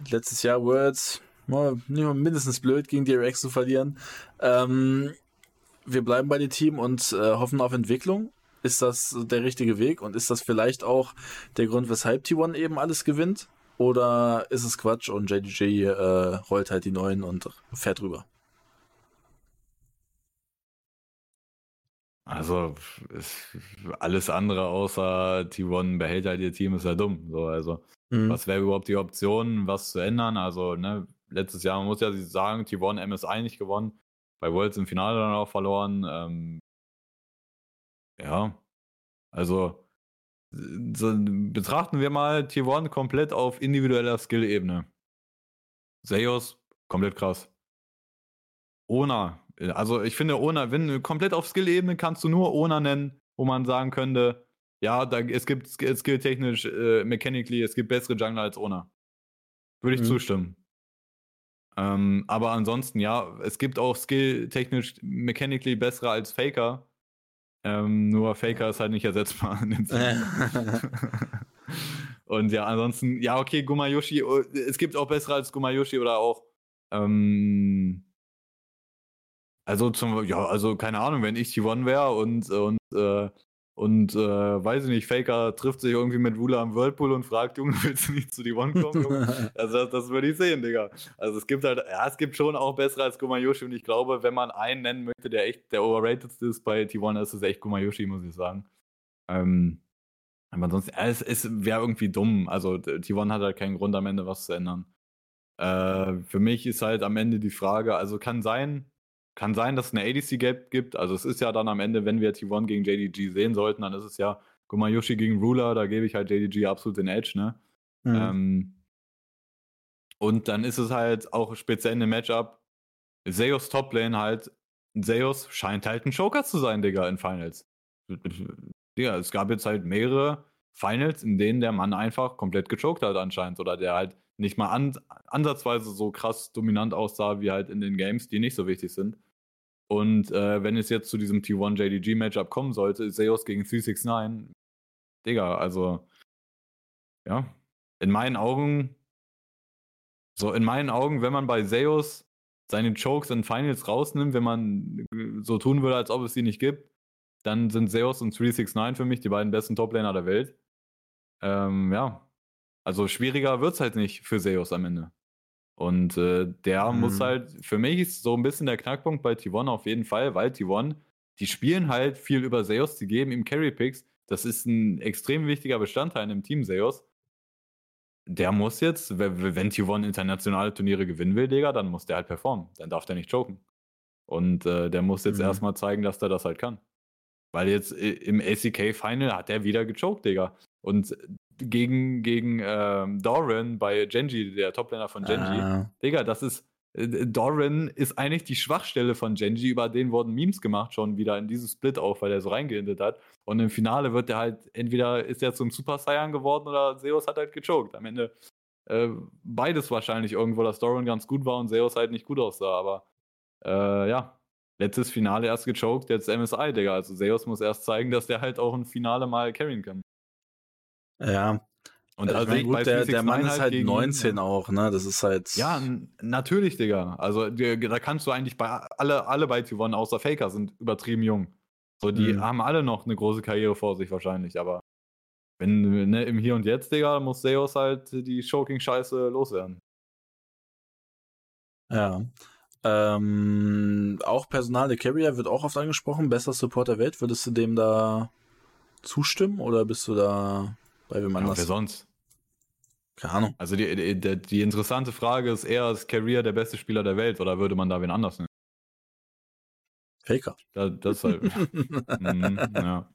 letztes Jahr Worlds, mindestens blöd gegen DRX zu verlieren. Ähm, wir bleiben bei dem Team und äh, hoffen auf Entwicklung. Ist das der richtige Weg und ist das vielleicht auch der Grund, weshalb T1 eben alles gewinnt? Oder ist es Quatsch und JDG äh, rollt halt die neuen und fährt rüber? Also alles andere außer T1 behält halt ihr Team ist ja dumm. So, also mhm. was wäre überhaupt die Option, was zu ändern? Also ne, letztes Jahr man muss ja sagen, T1 MSI nicht gewonnen, bei Worlds im Finale dann auch verloren. Ähm, ja, also so, betrachten wir mal T1 komplett auf individueller Skill-Ebene. Zeus, komplett krass. Ona, also ich finde Ona, wenn komplett auf Skill-Ebene kannst du nur Ona nennen, wo man sagen könnte, ja, da, es gibt skill-technisch, äh, mechanically, es gibt bessere Jungler als Ona. Würde ich mhm. zustimmen. Ähm, aber ansonsten, ja, es gibt auch skill-technisch, mechanically bessere als Faker. Ähm, nur Faker ist halt nicht ersetzbar. Und ja, ansonsten, ja, okay, Gumayoshi, oh, es gibt auch bessere als Gumayoshi oder auch ähm, also zum, ja, also keine Ahnung, wenn ich T1 wäre und, und, äh, und äh, weiß ich nicht, Faker trifft sich irgendwie mit Wula am Whirlpool und fragt, Junge, willst du nicht zu T1 kommen? also das, das würde ich sehen, Digga. Also es gibt halt, ja, es gibt schon auch bessere als Gumayoshi und ich glaube, wenn man einen nennen möchte, der echt der overratedste ist bei T1, ist es echt Gumayoshi, muss ich sagen. Ähm, aber ansonsten, ja, es, es wäre irgendwie dumm. Also T1 hat halt keinen Grund am Ende was zu ändern. Äh, für mich ist halt am Ende die Frage, also kann sein, kann sein, dass es eine ADC-Gap gibt. Also es ist ja dann am Ende, wenn wir T1 gegen JDG sehen sollten, dann ist es ja Gumayoshi gegen Ruler, da gebe ich halt JDG absolut den Edge, ne? Mhm. Ähm, und dann ist es halt auch speziell in dem Matchup, Zeus Toplane halt, Zeus scheint halt ein Joker zu sein, Digga, in Finals. Digga, es gab jetzt halt mehrere Finals, in denen der Mann einfach komplett gechoked hat anscheinend oder der halt nicht mal an, ansatzweise so krass dominant aussah wie halt in den Games, die nicht so wichtig sind. Und äh, wenn es jetzt zu diesem T1 JDG Matchup kommen sollte, Zeus gegen 369, Digga, also ja, in meinen Augen, so in meinen Augen, wenn man bei Zeus seine Chokes in Finals rausnimmt, wenn man so tun würde, als ob es sie nicht gibt, dann sind Zeus und 369 für mich die beiden besten Toplaner der Welt. Ähm, ja, also schwieriger wird es halt nicht für Seos am Ende. Und äh, der mhm. muss halt, für mich ist so ein bisschen der Knackpunkt bei T1 auf jeden Fall, weil T1, die spielen halt viel über Seos, die geben ihm Carry Picks. Das ist ein extrem wichtiger Bestandteil im Team Seos. Der muss jetzt, wenn T1 internationale Turniere gewinnen will, Digga, dann muss der halt performen. Dann darf der nicht choken. Und äh, der muss jetzt mhm. erstmal zeigen, dass der das halt kann. Weil jetzt äh, im ACK Final hat er wieder gechoked, Digga. Und gegen, gegen ähm, Doran bei Genji, der Toplaner von Genji. Ah. Digga, das ist. Äh, Doran ist eigentlich die Schwachstelle von Genji, über den wurden Memes gemacht schon wieder in diesem Split auch, weil er so reingehindert hat. Und im Finale wird er halt, entweder ist er zum Super Saiyan geworden oder Zeus hat halt gechoked. Am Ende äh, beides wahrscheinlich irgendwo, dass Doran ganz gut war und Zeus halt nicht gut aussah, aber äh, ja, letztes Finale erst gechoked, jetzt MSI, Digga. Also Zeus muss erst zeigen, dass der halt auch ein Finale mal carryen kann. Ja. Und also, also gut, der, der Mann ist halt, halt 19 auch, ne? Das ist halt. Ja, natürlich, Digga. Also da kannst du eigentlich bei alle, alle bei T1 außer Faker sind übertrieben jung. So, die mhm. haben alle noch eine große Karriere vor sich wahrscheinlich, aber wenn, ne, im Hier und Jetzt, Digga, muss Seos halt die Choking-Scheiße loswerden. Ja. Ähm, auch Personal der Carrier wird auch oft angesprochen. Bester Support der Welt. Würdest du dem da zustimmen oder bist du da bei wem anders? Ja, wer sonst? Keine Ahnung. Also die, die, die, interessante Frage ist eher, ist Career der beste Spieler der Welt oder würde man da wen anders nehmen? Faker. Da, das halt. mm, ja.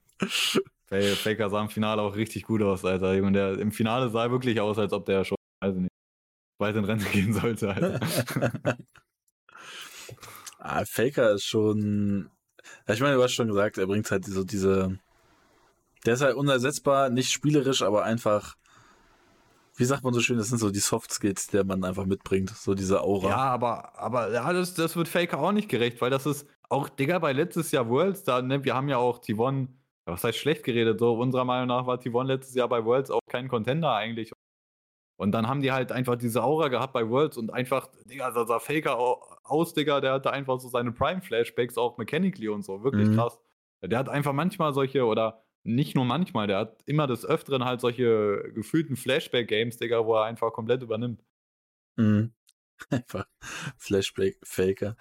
Faker sah im Finale auch richtig gut aus, Alter. Und der im Finale sah wirklich aus, als ob der schon, weiß ich nicht, weit in Rente gehen sollte, Alter. ah, Faker ist schon. Ich meine, du hast schon gesagt, er bringt halt so diese. Der ist halt unersetzbar, nicht spielerisch, aber einfach wie sagt man so schön, das sind so die Soft Skills, die man einfach mitbringt, so diese Aura. Ja, aber, aber ja, das, das wird Faker auch nicht gerecht, weil das ist auch, Digga, bei letztes Jahr Worlds, da, ne, wir haben ja auch T1, was heißt schlecht geredet, so unserer Meinung nach war T1 letztes Jahr bei Worlds auch kein Contender eigentlich. Und dann haben die halt einfach diese Aura gehabt bei Worlds und einfach, Digga, da sah Faker aus, Digga, der hatte einfach so seine Prime-Flashbacks auch mechanically und so, wirklich mhm. krass. Der hat einfach manchmal solche, oder nicht nur manchmal, der hat immer des Öfteren halt solche gefühlten Flashback-Games, Digga, wo er einfach komplett übernimmt. Mhm. Einfach Flashback-Faker.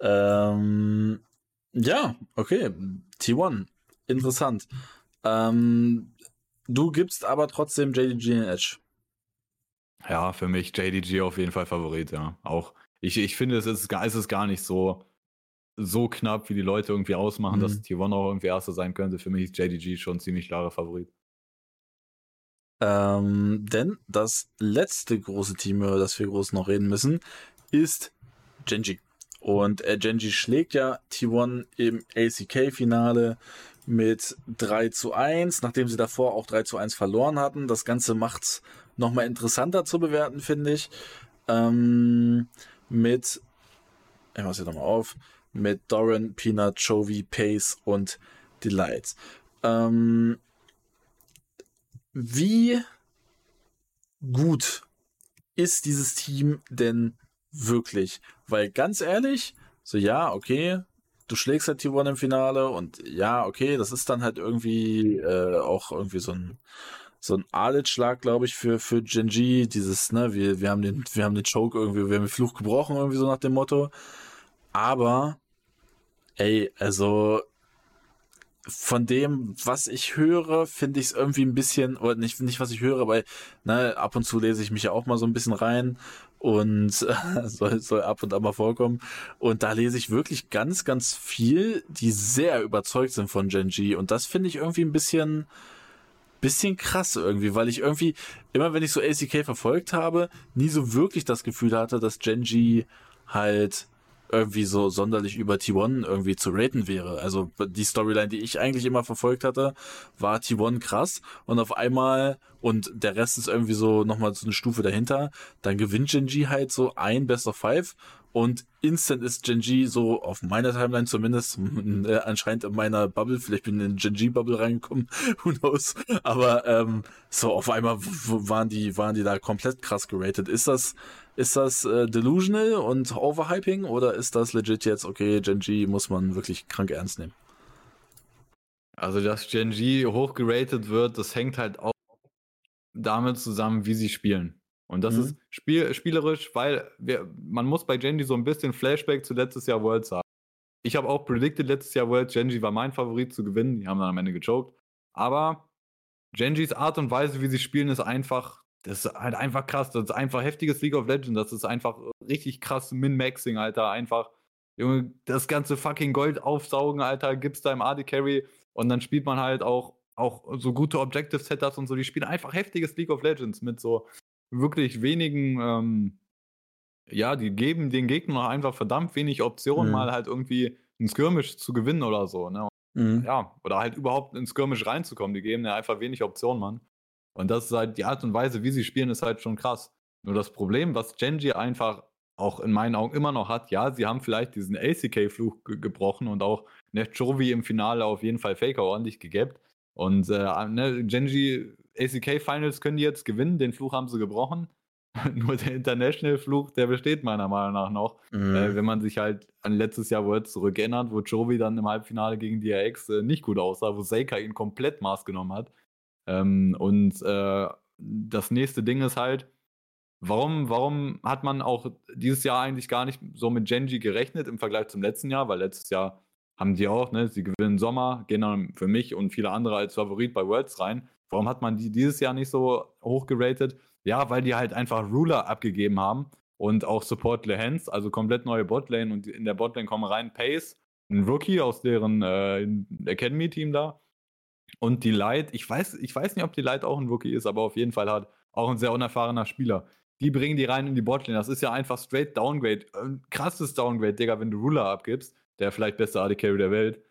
Ähm, ja, okay. T1. Interessant. Ähm, du gibst aber trotzdem JDG in Edge. Ja, für mich JDG auf jeden Fall Favorit, ja. Auch ich, ich finde, es ist, es ist gar nicht so, so knapp, wie die Leute irgendwie ausmachen, mhm. dass T1 auch irgendwie Erster sein könnte. Für mich ist JDG schon ein ziemlich klarer Favorit. Ähm, denn das letzte große Team, über das wir groß noch reden müssen, ist Genji. Und äh, Genji schlägt ja T1 im ACK-Finale mit 3 zu 1, nachdem sie davor auch 3 zu 1 verloren hatten. Das Ganze macht's nochmal interessanter zu bewerten, finde ich. Ähm, mit, ich mach's hier nochmal auf, mit Doran, Peanut, Chovy, Pace und Delight. Ähm, wie gut ist dieses Team denn wirklich? Weil ganz ehrlich, so ja, okay, du schlägst halt T1 im Finale und ja, okay, das ist dann halt irgendwie äh, auch irgendwie so ein so ein Alit-Schlag, glaube ich, für, für Genji, dieses, ne, wir, wir haben den, wir haben den Choke irgendwie, wir haben den Fluch gebrochen, irgendwie so nach dem Motto. Aber Ey, also von dem, was ich höre, finde ich es irgendwie ein bisschen, oder nicht, nicht was ich höre, weil ne, ab und zu lese ich mich ja auch mal so ein bisschen rein und äh, soll, soll ab und an mal vorkommen. Und da lese ich wirklich ganz, ganz viel, die sehr überzeugt sind von Genji. Und das finde ich irgendwie ein bisschen, bisschen krass irgendwie, weil ich irgendwie, immer wenn ich so ACK verfolgt habe, nie so wirklich das Gefühl hatte, dass Genji halt irgendwie so sonderlich über T1 irgendwie zu raten wäre. Also die Storyline, die ich eigentlich immer verfolgt hatte, war T1 krass und auf einmal und der Rest ist irgendwie so nochmal so eine Stufe dahinter, dann gewinnt Genji halt so ein Best of Five und instant ist Genji so auf meiner Timeline zumindest, äh, anscheinend in meiner Bubble, vielleicht bin ich in Genji-Bubble reingekommen, who knows. Aber ähm, so auf einmal waren die, waren die da komplett krass geratet. Ist das, ist das äh, delusional und overhyping oder ist das legit jetzt, okay, Genji muss man wirklich krank ernst nehmen? Also, dass Genji hochgeratet wird, das hängt halt auch damit zusammen, wie sie spielen. Und das mhm. ist spiel spielerisch, weil wir, man muss bei Genji so ein bisschen Flashback zu letztes Jahr World sagen. Ich habe auch predicted letztes Jahr World, Genji war mein Favorit zu gewinnen. Die haben dann am Ende gechoked. Aber Genjis Art und Weise, wie sie spielen, ist einfach, das ist halt einfach krass. Das ist einfach heftiges League of Legends. Das ist einfach richtig krass Min-Maxing, Alter. Einfach, Junge, das ganze fucking Gold aufsaugen, Alter, gibt's da im AD Carry. Und dann spielt man halt auch, auch so gute Objective Setups und so. Die spielen einfach heftiges League of Legends mit so wirklich wenigen, ähm, ja, die geben den Gegner einfach verdammt wenig Optionen, mhm. mal halt irgendwie ein Skirmish zu gewinnen oder so, ne? Mhm. Ja, oder halt überhaupt ins Skirmish reinzukommen. Die geben ja einfach wenig Optionen, Mann. Und das ist halt die Art und Weise, wie sie spielen, ist halt schon krass. Nur das Problem, was Genji einfach auch in meinen Augen immer noch hat, ja, sie haben vielleicht diesen ACK-Fluch ge gebrochen und auch Nefjovi im Finale auf jeden Fall Faker ordentlich gegabt. Und äh, ne, Genji ACK Finals können die jetzt gewinnen, den Fluch haben sie gebrochen. Nur der International-Fluch, der besteht meiner Meinung nach noch. Mhm. Äh, wenn man sich halt an letztes Jahr World zurückerinnert, wo Jovi dann im Halbfinale gegen DRX äh, nicht gut aussah, wo Seika ihn komplett Maß genommen hat. Ähm, und äh, das nächste Ding ist halt, warum, warum hat man auch dieses Jahr eigentlich gar nicht so mit Genji gerechnet im Vergleich zum letzten Jahr? Weil letztes Jahr haben die auch, ne? Sie gewinnen Sommer, gehen dann für mich und viele andere als Favorit bei Worlds rein. Warum hat man die dieses Jahr nicht so hoch geratet? Ja, weil die halt einfach Ruler abgegeben haben und auch Support Lehens, also komplett neue Botlane und in der Botlane kommen rein Pace, ein Rookie aus deren äh, Academy-Team da und die Light, ich weiß, ich weiß nicht, ob die Light auch ein Rookie ist, aber auf jeden Fall hat auch ein sehr unerfahrener Spieler. Die bringen die rein in die Botlane. Das ist ja einfach straight Downgrade. Ein krasses Downgrade, Digga, wenn du Ruler abgibst, der vielleicht beste AD Carry der Welt.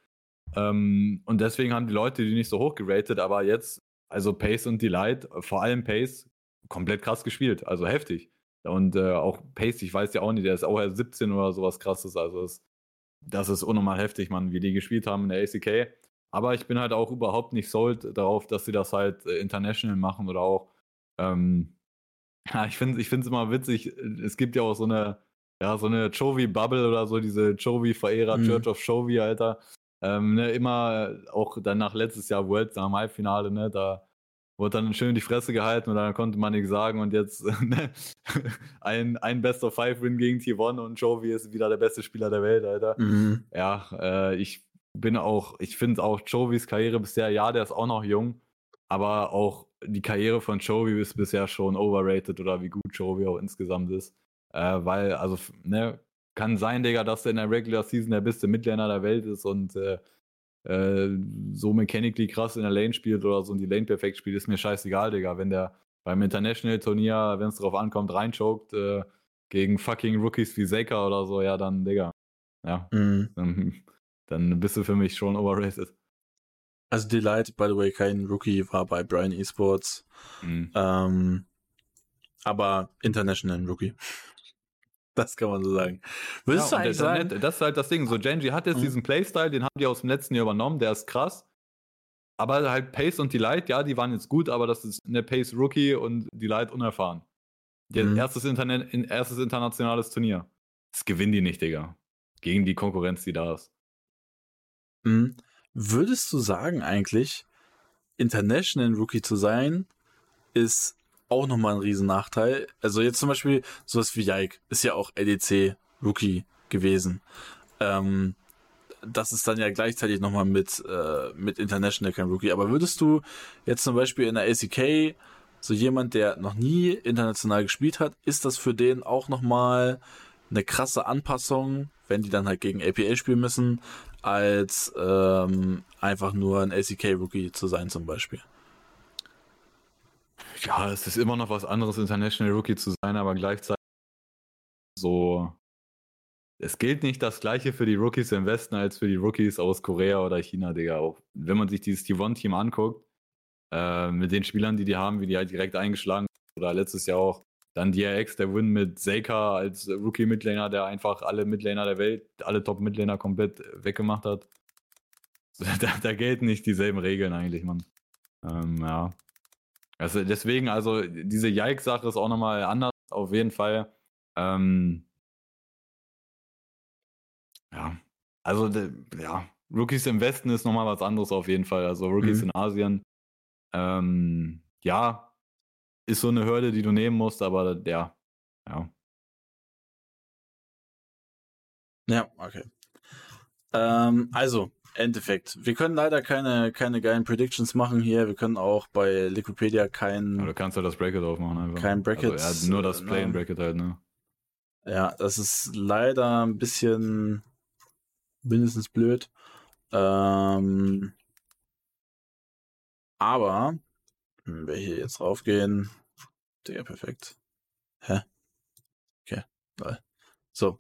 Ähm, und deswegen haben die Leute die nicht so hoch geratet, aber jetzt, also Pace und Delight, vor allem Pace, komplett krass gespielt. Also heftig. Und äh, auch Pace, ich weiß ja auch nicht, der ist auch erst 17 oder sowas krasses. Also das, das ist unnormal heftig, man, wie die gespielt haben in der ACK. Aber ich bin halt auch überhaupt nicht sold darauf, dass sie das halt äh, international machen oder auch. Ähm, ja, ich finde es immer witzig. Es gibt ja auch so eine, ja, so eine Chovy-Bubble oder so, diese Chovy-Verehrer, mhm. Church of Chovy, Alter. Ähm, ne, immer auch dann nach letztes Jahr Worlds, nach dem Halbfinale, ne, da wurde dann schön die Fresse gehalten und dann konnte man nichts sagen und jetzt ne, ein, ein Best of Five Win gegen T1 und Chovy ist wieder der beste Spieler der Welt, Alter. Mhm. Ja, äh, ich bin auch, ich finde auch Chovys Karriere bisher, ja, der ist auch noch jung, aber auch die Karriere von Chovy ist bisher schon overrated oder wie gut Chovy auch insgesamt ist. Äh, weil, also, ne, kann sein, Digga, dass der in der Regular Season der beste Midlaner der Welt ist und äh, äh, so mechanically krass in der Lane spielt oder so und die Lane perfekt spielt, ist mir scheißegal, Digga. Wenn der beim International-Turnier, wenn es drauf ankommt, reinchoked äh, gegen fucking Rookies wie Zeka oder so, ja, dann, Digga. Ja. Mhm. Dann, dann bist du für mich schon overrated. Also Delight, by the way, kein Rookie, war bei Brian Esports. Mhm. Ähm, aber International Rookie. Das kann man so sagen. Würdest ja, du eigentlich sagen? Das ist halt das Ding. So, Genji hat jetzt mhm. diesen Playstyle, den haben die aus dem letzten Jahr übernommen, der ist krass. Aber halt Pace und Delight, ja, die waren jetzt gut, aber das ist eine Pace Rookie und Delight unerfahren. Mhm. Erstes, Internet, erstes internationales Turnier. Das gewinnen die nicht, Digga. Gegen die Konkurrenz, die da ist. Mhm. Würdest du sagen eigentlich, International Rookie zu sein, ist auch nochmal ein Riesennachteil. Also jetzt zum Beispiel sowas wie Yike ist ja auch LEC Rookie gewesen. Ähm, das ist dann ja gleichzeitig nochmal mit, äh, mit International kein Rookie. Aber würdest du jetzt zum Beispiel in der ACK so jemand, der noch nie international gespielt hat, ist das für den auch nochmal eine krasse Anpassung, wenn die dann halt gegen APA spielen müssen, als ähm, einfach nur ein ACK-Rookie zu sein zum Beispiel? Ja, es ist immer noch was anderes, International Rookie zu sein, aber gleichzeitig so. Es gilt nicht das gleiche für die Rookies im Westen als für die Rookies aus Korea oder China, Digga. Auch wenn man sich dieses T1-Team anguckt, äh, mit den Spielern, die die haben, wie die halt direkt eingeschlagen oder letztes Jahr auch. Dann DRX, der Win mit Seika als Rookie-Midlaner, der einfach alle Midlaner der Welt, alle Top-Midlaner komplett weggemacht hat. Da, da gelten nicht dieselben Regeln eigentlich, Mann. Ähm, ja. Also deswegen, also diese Yike-Sache ist auch nochmal anders, auf jeden Fall. Ähm, ja, also ja, Rookies im Westen ist nochmal was anderes auf jeden Fall. Also Rookies mhm. in Asien, ähm, ja, ist so eine Hürde, die du nehmen musst, aber ja, ja. Ja, okay. Ähm, also, Endeffekt. Wir können leider keine, keine geilen Predictions machen hier. Wir können auch bei Liquipedia kein. Du kannst halt das Bracket aufmachen einfach. Kein Bracket. Also, ja, nur das Plain Bracket halt, ne? Ja, das ist leider ein bisschen mindestens blöd. Ähm, aber, wenn wir hier jetzt raufgehen, der perfekt. Hä? Okay, so,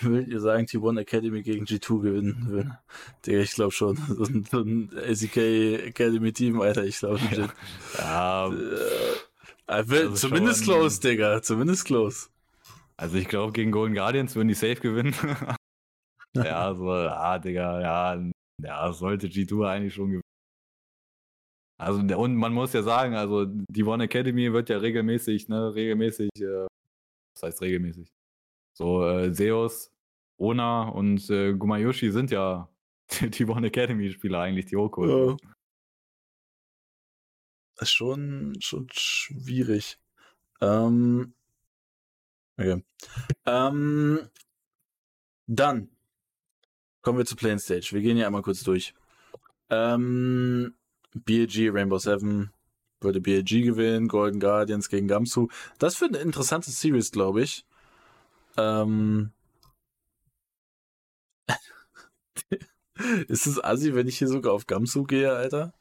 Würdet ihr sagen, T1 Academy gegen G2 gewinnen will? Digga, ich glaube schon. So ein, so ein SEK Academy Team, Alter, ich glaube nicht. Ja. ja äh, will, also zumindest schon, close, Digga. Zumindest close. Also ich glaube, gegen Golden Guardians würden die safe gewinnen. ja, so, ah, Digga, ja, ja, sollte G2 eigentlich schon gewinnen. Also, und man muss ja sagen, also die One Academy wird ja regelmäßig, ne, regelmäßig, äh, was heißt regelmäßig? So, äh, Zeus, Ona und äh, Gumayoshi sind ja die One Academy-Spieler eigentlich, die Oko. Ja. Ist schon, schon schwierig. Ähm, okay. Ähm, dann Kommen wir zu Plain Stage. Wir gehen hier einmal kurz durch. Ähm, BLG, Rainbow Seven würde BLG gewinnen, Golden Guardians gegen Gamsu. Das wird eine interessante Series, glaube ich. Ähm, Ist es assi, wenn ich hier sogar auf Gamsu gehe, Alter?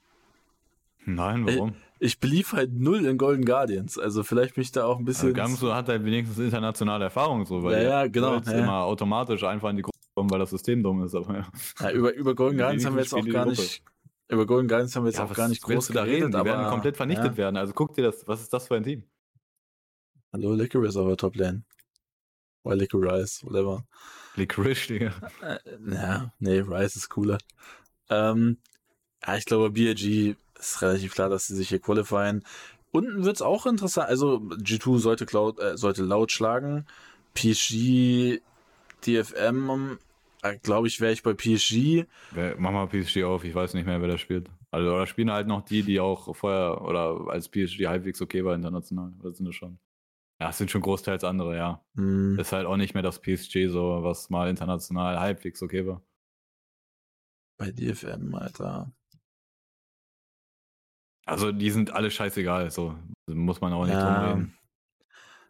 Nein, warum? Ich, ich belief halt null in Golden Guardians. Also vielleicht bin ich da auch ein bisschen. Also Gamsu hat halt wenigstens internationale Erfahrung so, weil ja, ja, genau, ja. immer automatisch einfach in die Gruppe kommen, weil das System dumm ist. Aber ja. ja über, über Golden Guardians haben wir jetzt auch gar nicht. Über Golden Guardians haben wir jetzt ja, auch gar nicht groß da reden. Die werden komplett vernichtet werden. Also guck dir das, was ist das für ein Team? Hallo, Licorice auf der Top Lane. Oder Licorice, whatever. Licorice, Digga. Äh, ja, nee, Rice ist cooler. Ähm, ja, ich glaube, BRG ist relativ klar, dass sie sich hier qualifieren. Unten wird es auch interessant. Also, G2 sollte, Cloud, äh, sollte laut schlagen. PSG, DFM, äh, glaube ich, wäre ich bei PSG. Mach mal PSG auf, ich weiß nicht mehr, wer da spielt. Also, da spielen halt noch die, die auch vorher oder als PSG halbwegs okay war international. Das sind das schon. Ja, es sind schon großteils andere, ja. Mhm. Ist halt auch nicht mehr das PSG so, was mal international halbwegs okay war. Bei DFM, Alter. Also, die sind alle scheißegal, so. Muss man auch nicht ja. drum reden.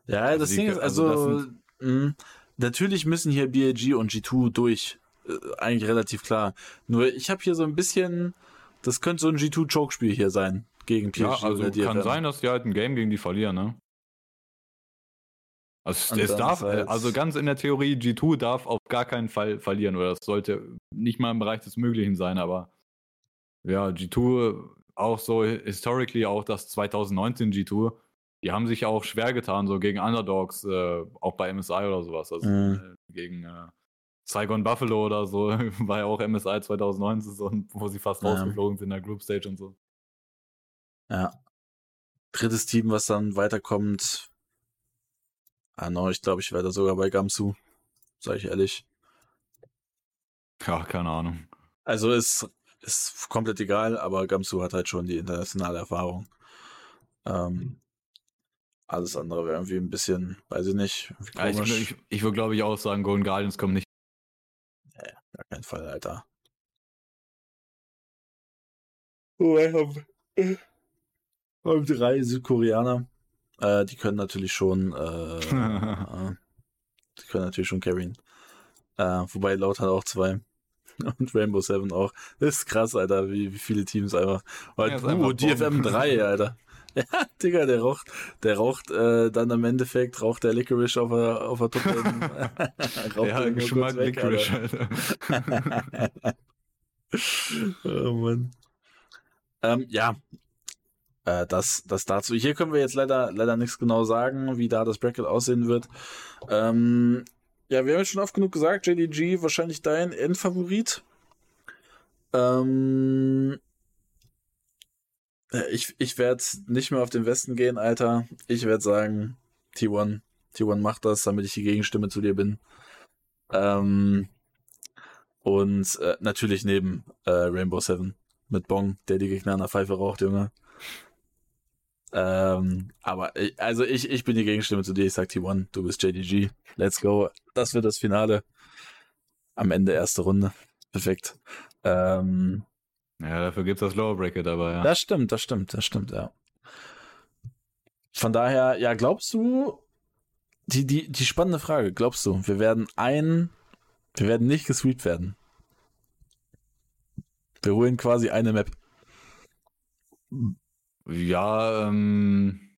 Ja, also das die, Ding ist, also, also sind, mh, natürlich müssen hier BLG und G2 durch. Äh, eigentlich relativ klar. Nur ich habe hier so ein bisschen, das könnte so ein G2-Choke-Spiel hier sein gegen PSG. Ja, also kann sein, dass die halt ein Game gegen die verlieren, ne? Also es darf, äh, also ganz in der Theorie, G2 darf auf gar keinen Fall verlieren oder das sollte nicht mal im Bereich des Möglichen sein, aber ja, G2 auch so historically auch das 2019 G2, die haben sich auch schwer getan, so gegen Underdogs, äh, auch bei MSI oder sowas, also mhm. äh, gegen äh, Saigon Buffalo oder so, war ja auch MSI 2019 so, wo sie fast ja. rausgeflogen sind in der Group Stage und so. Ja. Drittes Team, was dann weiterkommt, Ah, no, ich glaube, ich werde sogar bei Gamsu. Sag ich ehrlich. Ja, keine Ahnung. Also ist, ist komplett egal, aber Gamsu hat halt schon die internationale Erfahrung. Ähm, alles andere wäre irgendwie ein bisschen, weiß ich nicht. Ja, ich, ich, ich würde, glaube ich, auch sagen, Golden Guardians kommen nicht. Ja, gar keinen Fall, Alter. Oh, wir haben, haben drei Südkoreaner. Äh, die können natürlich schon, äh, die können natürlich schon carryen. Äh, wobei Laut hat auch zwei. Und Rainbow Seven auch. Das ist krass, Alter, wie, wie viele Teams einfach. Und, ja, uh, DFM 3, Alter. Ja, Digga, der raucht, der raucht äh, dann im Endeffekt, raucht der Licorice auf der, auf der Top Ja, Geschmack weg, Licorice, Alter. oh Mann. Ähm, ja, äh, das, das dazu. Hier können wir jetzt leider, leider nichts genau sagen, wie da das Bracket aussehen wird. Ähm, ja, wir haben jetzt schon oft genug gesagt, JDG wahrscheinlich dein Endfavorit. Ähm, ich ich werde nicht mehr auf den Westen gehen, Alter. Ich werde sagen, T1. T1 macht das, damit ich die Gegenstimme zu dir bin. Ähm, und äh, natürlich neben äh, Rainbow Seven mit Bong, der die Gegner an der Pfeife raucht, Junge. Ähm, aber ich, also ich, ich bin die Gegenstimme zu dir. Ich sag T1, du bist JDG. Let's go. Das wird das Finale. Am Ende erste Runde. Perfekt. Ähm, ja, dafür gibt's das Lower Bracket aber, ja. Das stimmt, das stimmt, das stimmt, ja. Von daher, ja, glaubst du, die, die, die spannende Frage, glaubst du, wir werden ein, wir werden nicht gesweept werden? Wir holen quasi eine Map. Ja, ähm.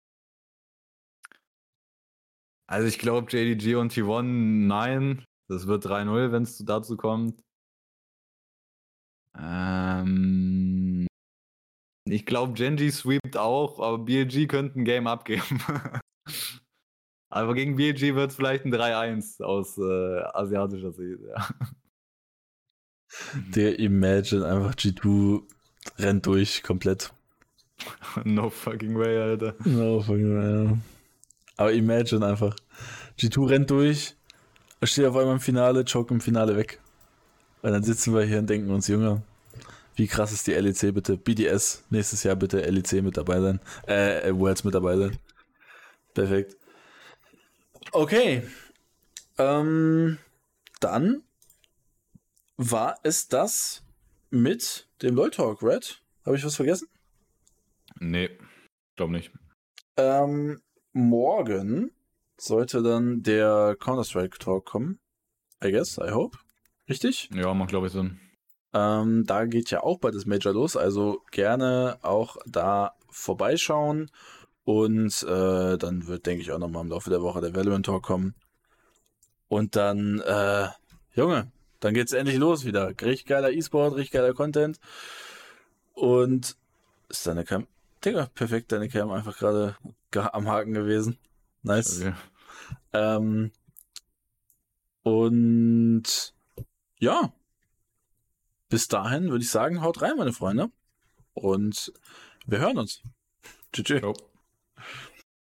Also ich glaube JDG und T1, nein. Das wird 3-0, wenn es dazu kommt. Ähm. Ich glaube, Genji sweept auch, aber BLG könnte ein Game abgeben. aber gegen BLG wird es vielleicht ein 3-1 aus äh, asiatischer Sicht, ja. Der Imagine einfach G2 rennt durch komplett. no fucking way, Alter. No fucking way, ja. Aber imagine einfach. G2 rennt durch, steht auf einmal im Finale, choke im Finale weg. Und dann sitzen wir hier und denken uns, Junge, wie krass ist die LEC bitte? BDS, nächstes Jahr bitte LEC mit dabei sein. Äh, äh, Worlds mit dabei sein. Perfekt. Okay. Ähm, dann war es das mit dem LOL Talk, Red? Habe ich was vergessen? Nee, glaube nicht. Ähm, morgen sollte dann der Counter-Strike Talk kommen. I guess, I hope. Richtig? Ja, macht glaube ich Sinn. Ähm, da geht ja auch bald das Major los, also gerne auch da vorbeischauen. Und äh, dann wird, denke ich, auch nochmal im Laufe der Woche der Valorant Talk kommen. Und dann, äh, Junge, dann geht's endlich los wieder. Richtig geiler E-Sport, richtig geiler Content. Und ist deine Cam? Digga, perfekt, deine Cam einfach gerade am Haken gewesen. Nice. Okay. Ähm, und ja, bis dahin würde ich sagen, haut rein, meine Freunde. Und wir hören uns. Tschüss.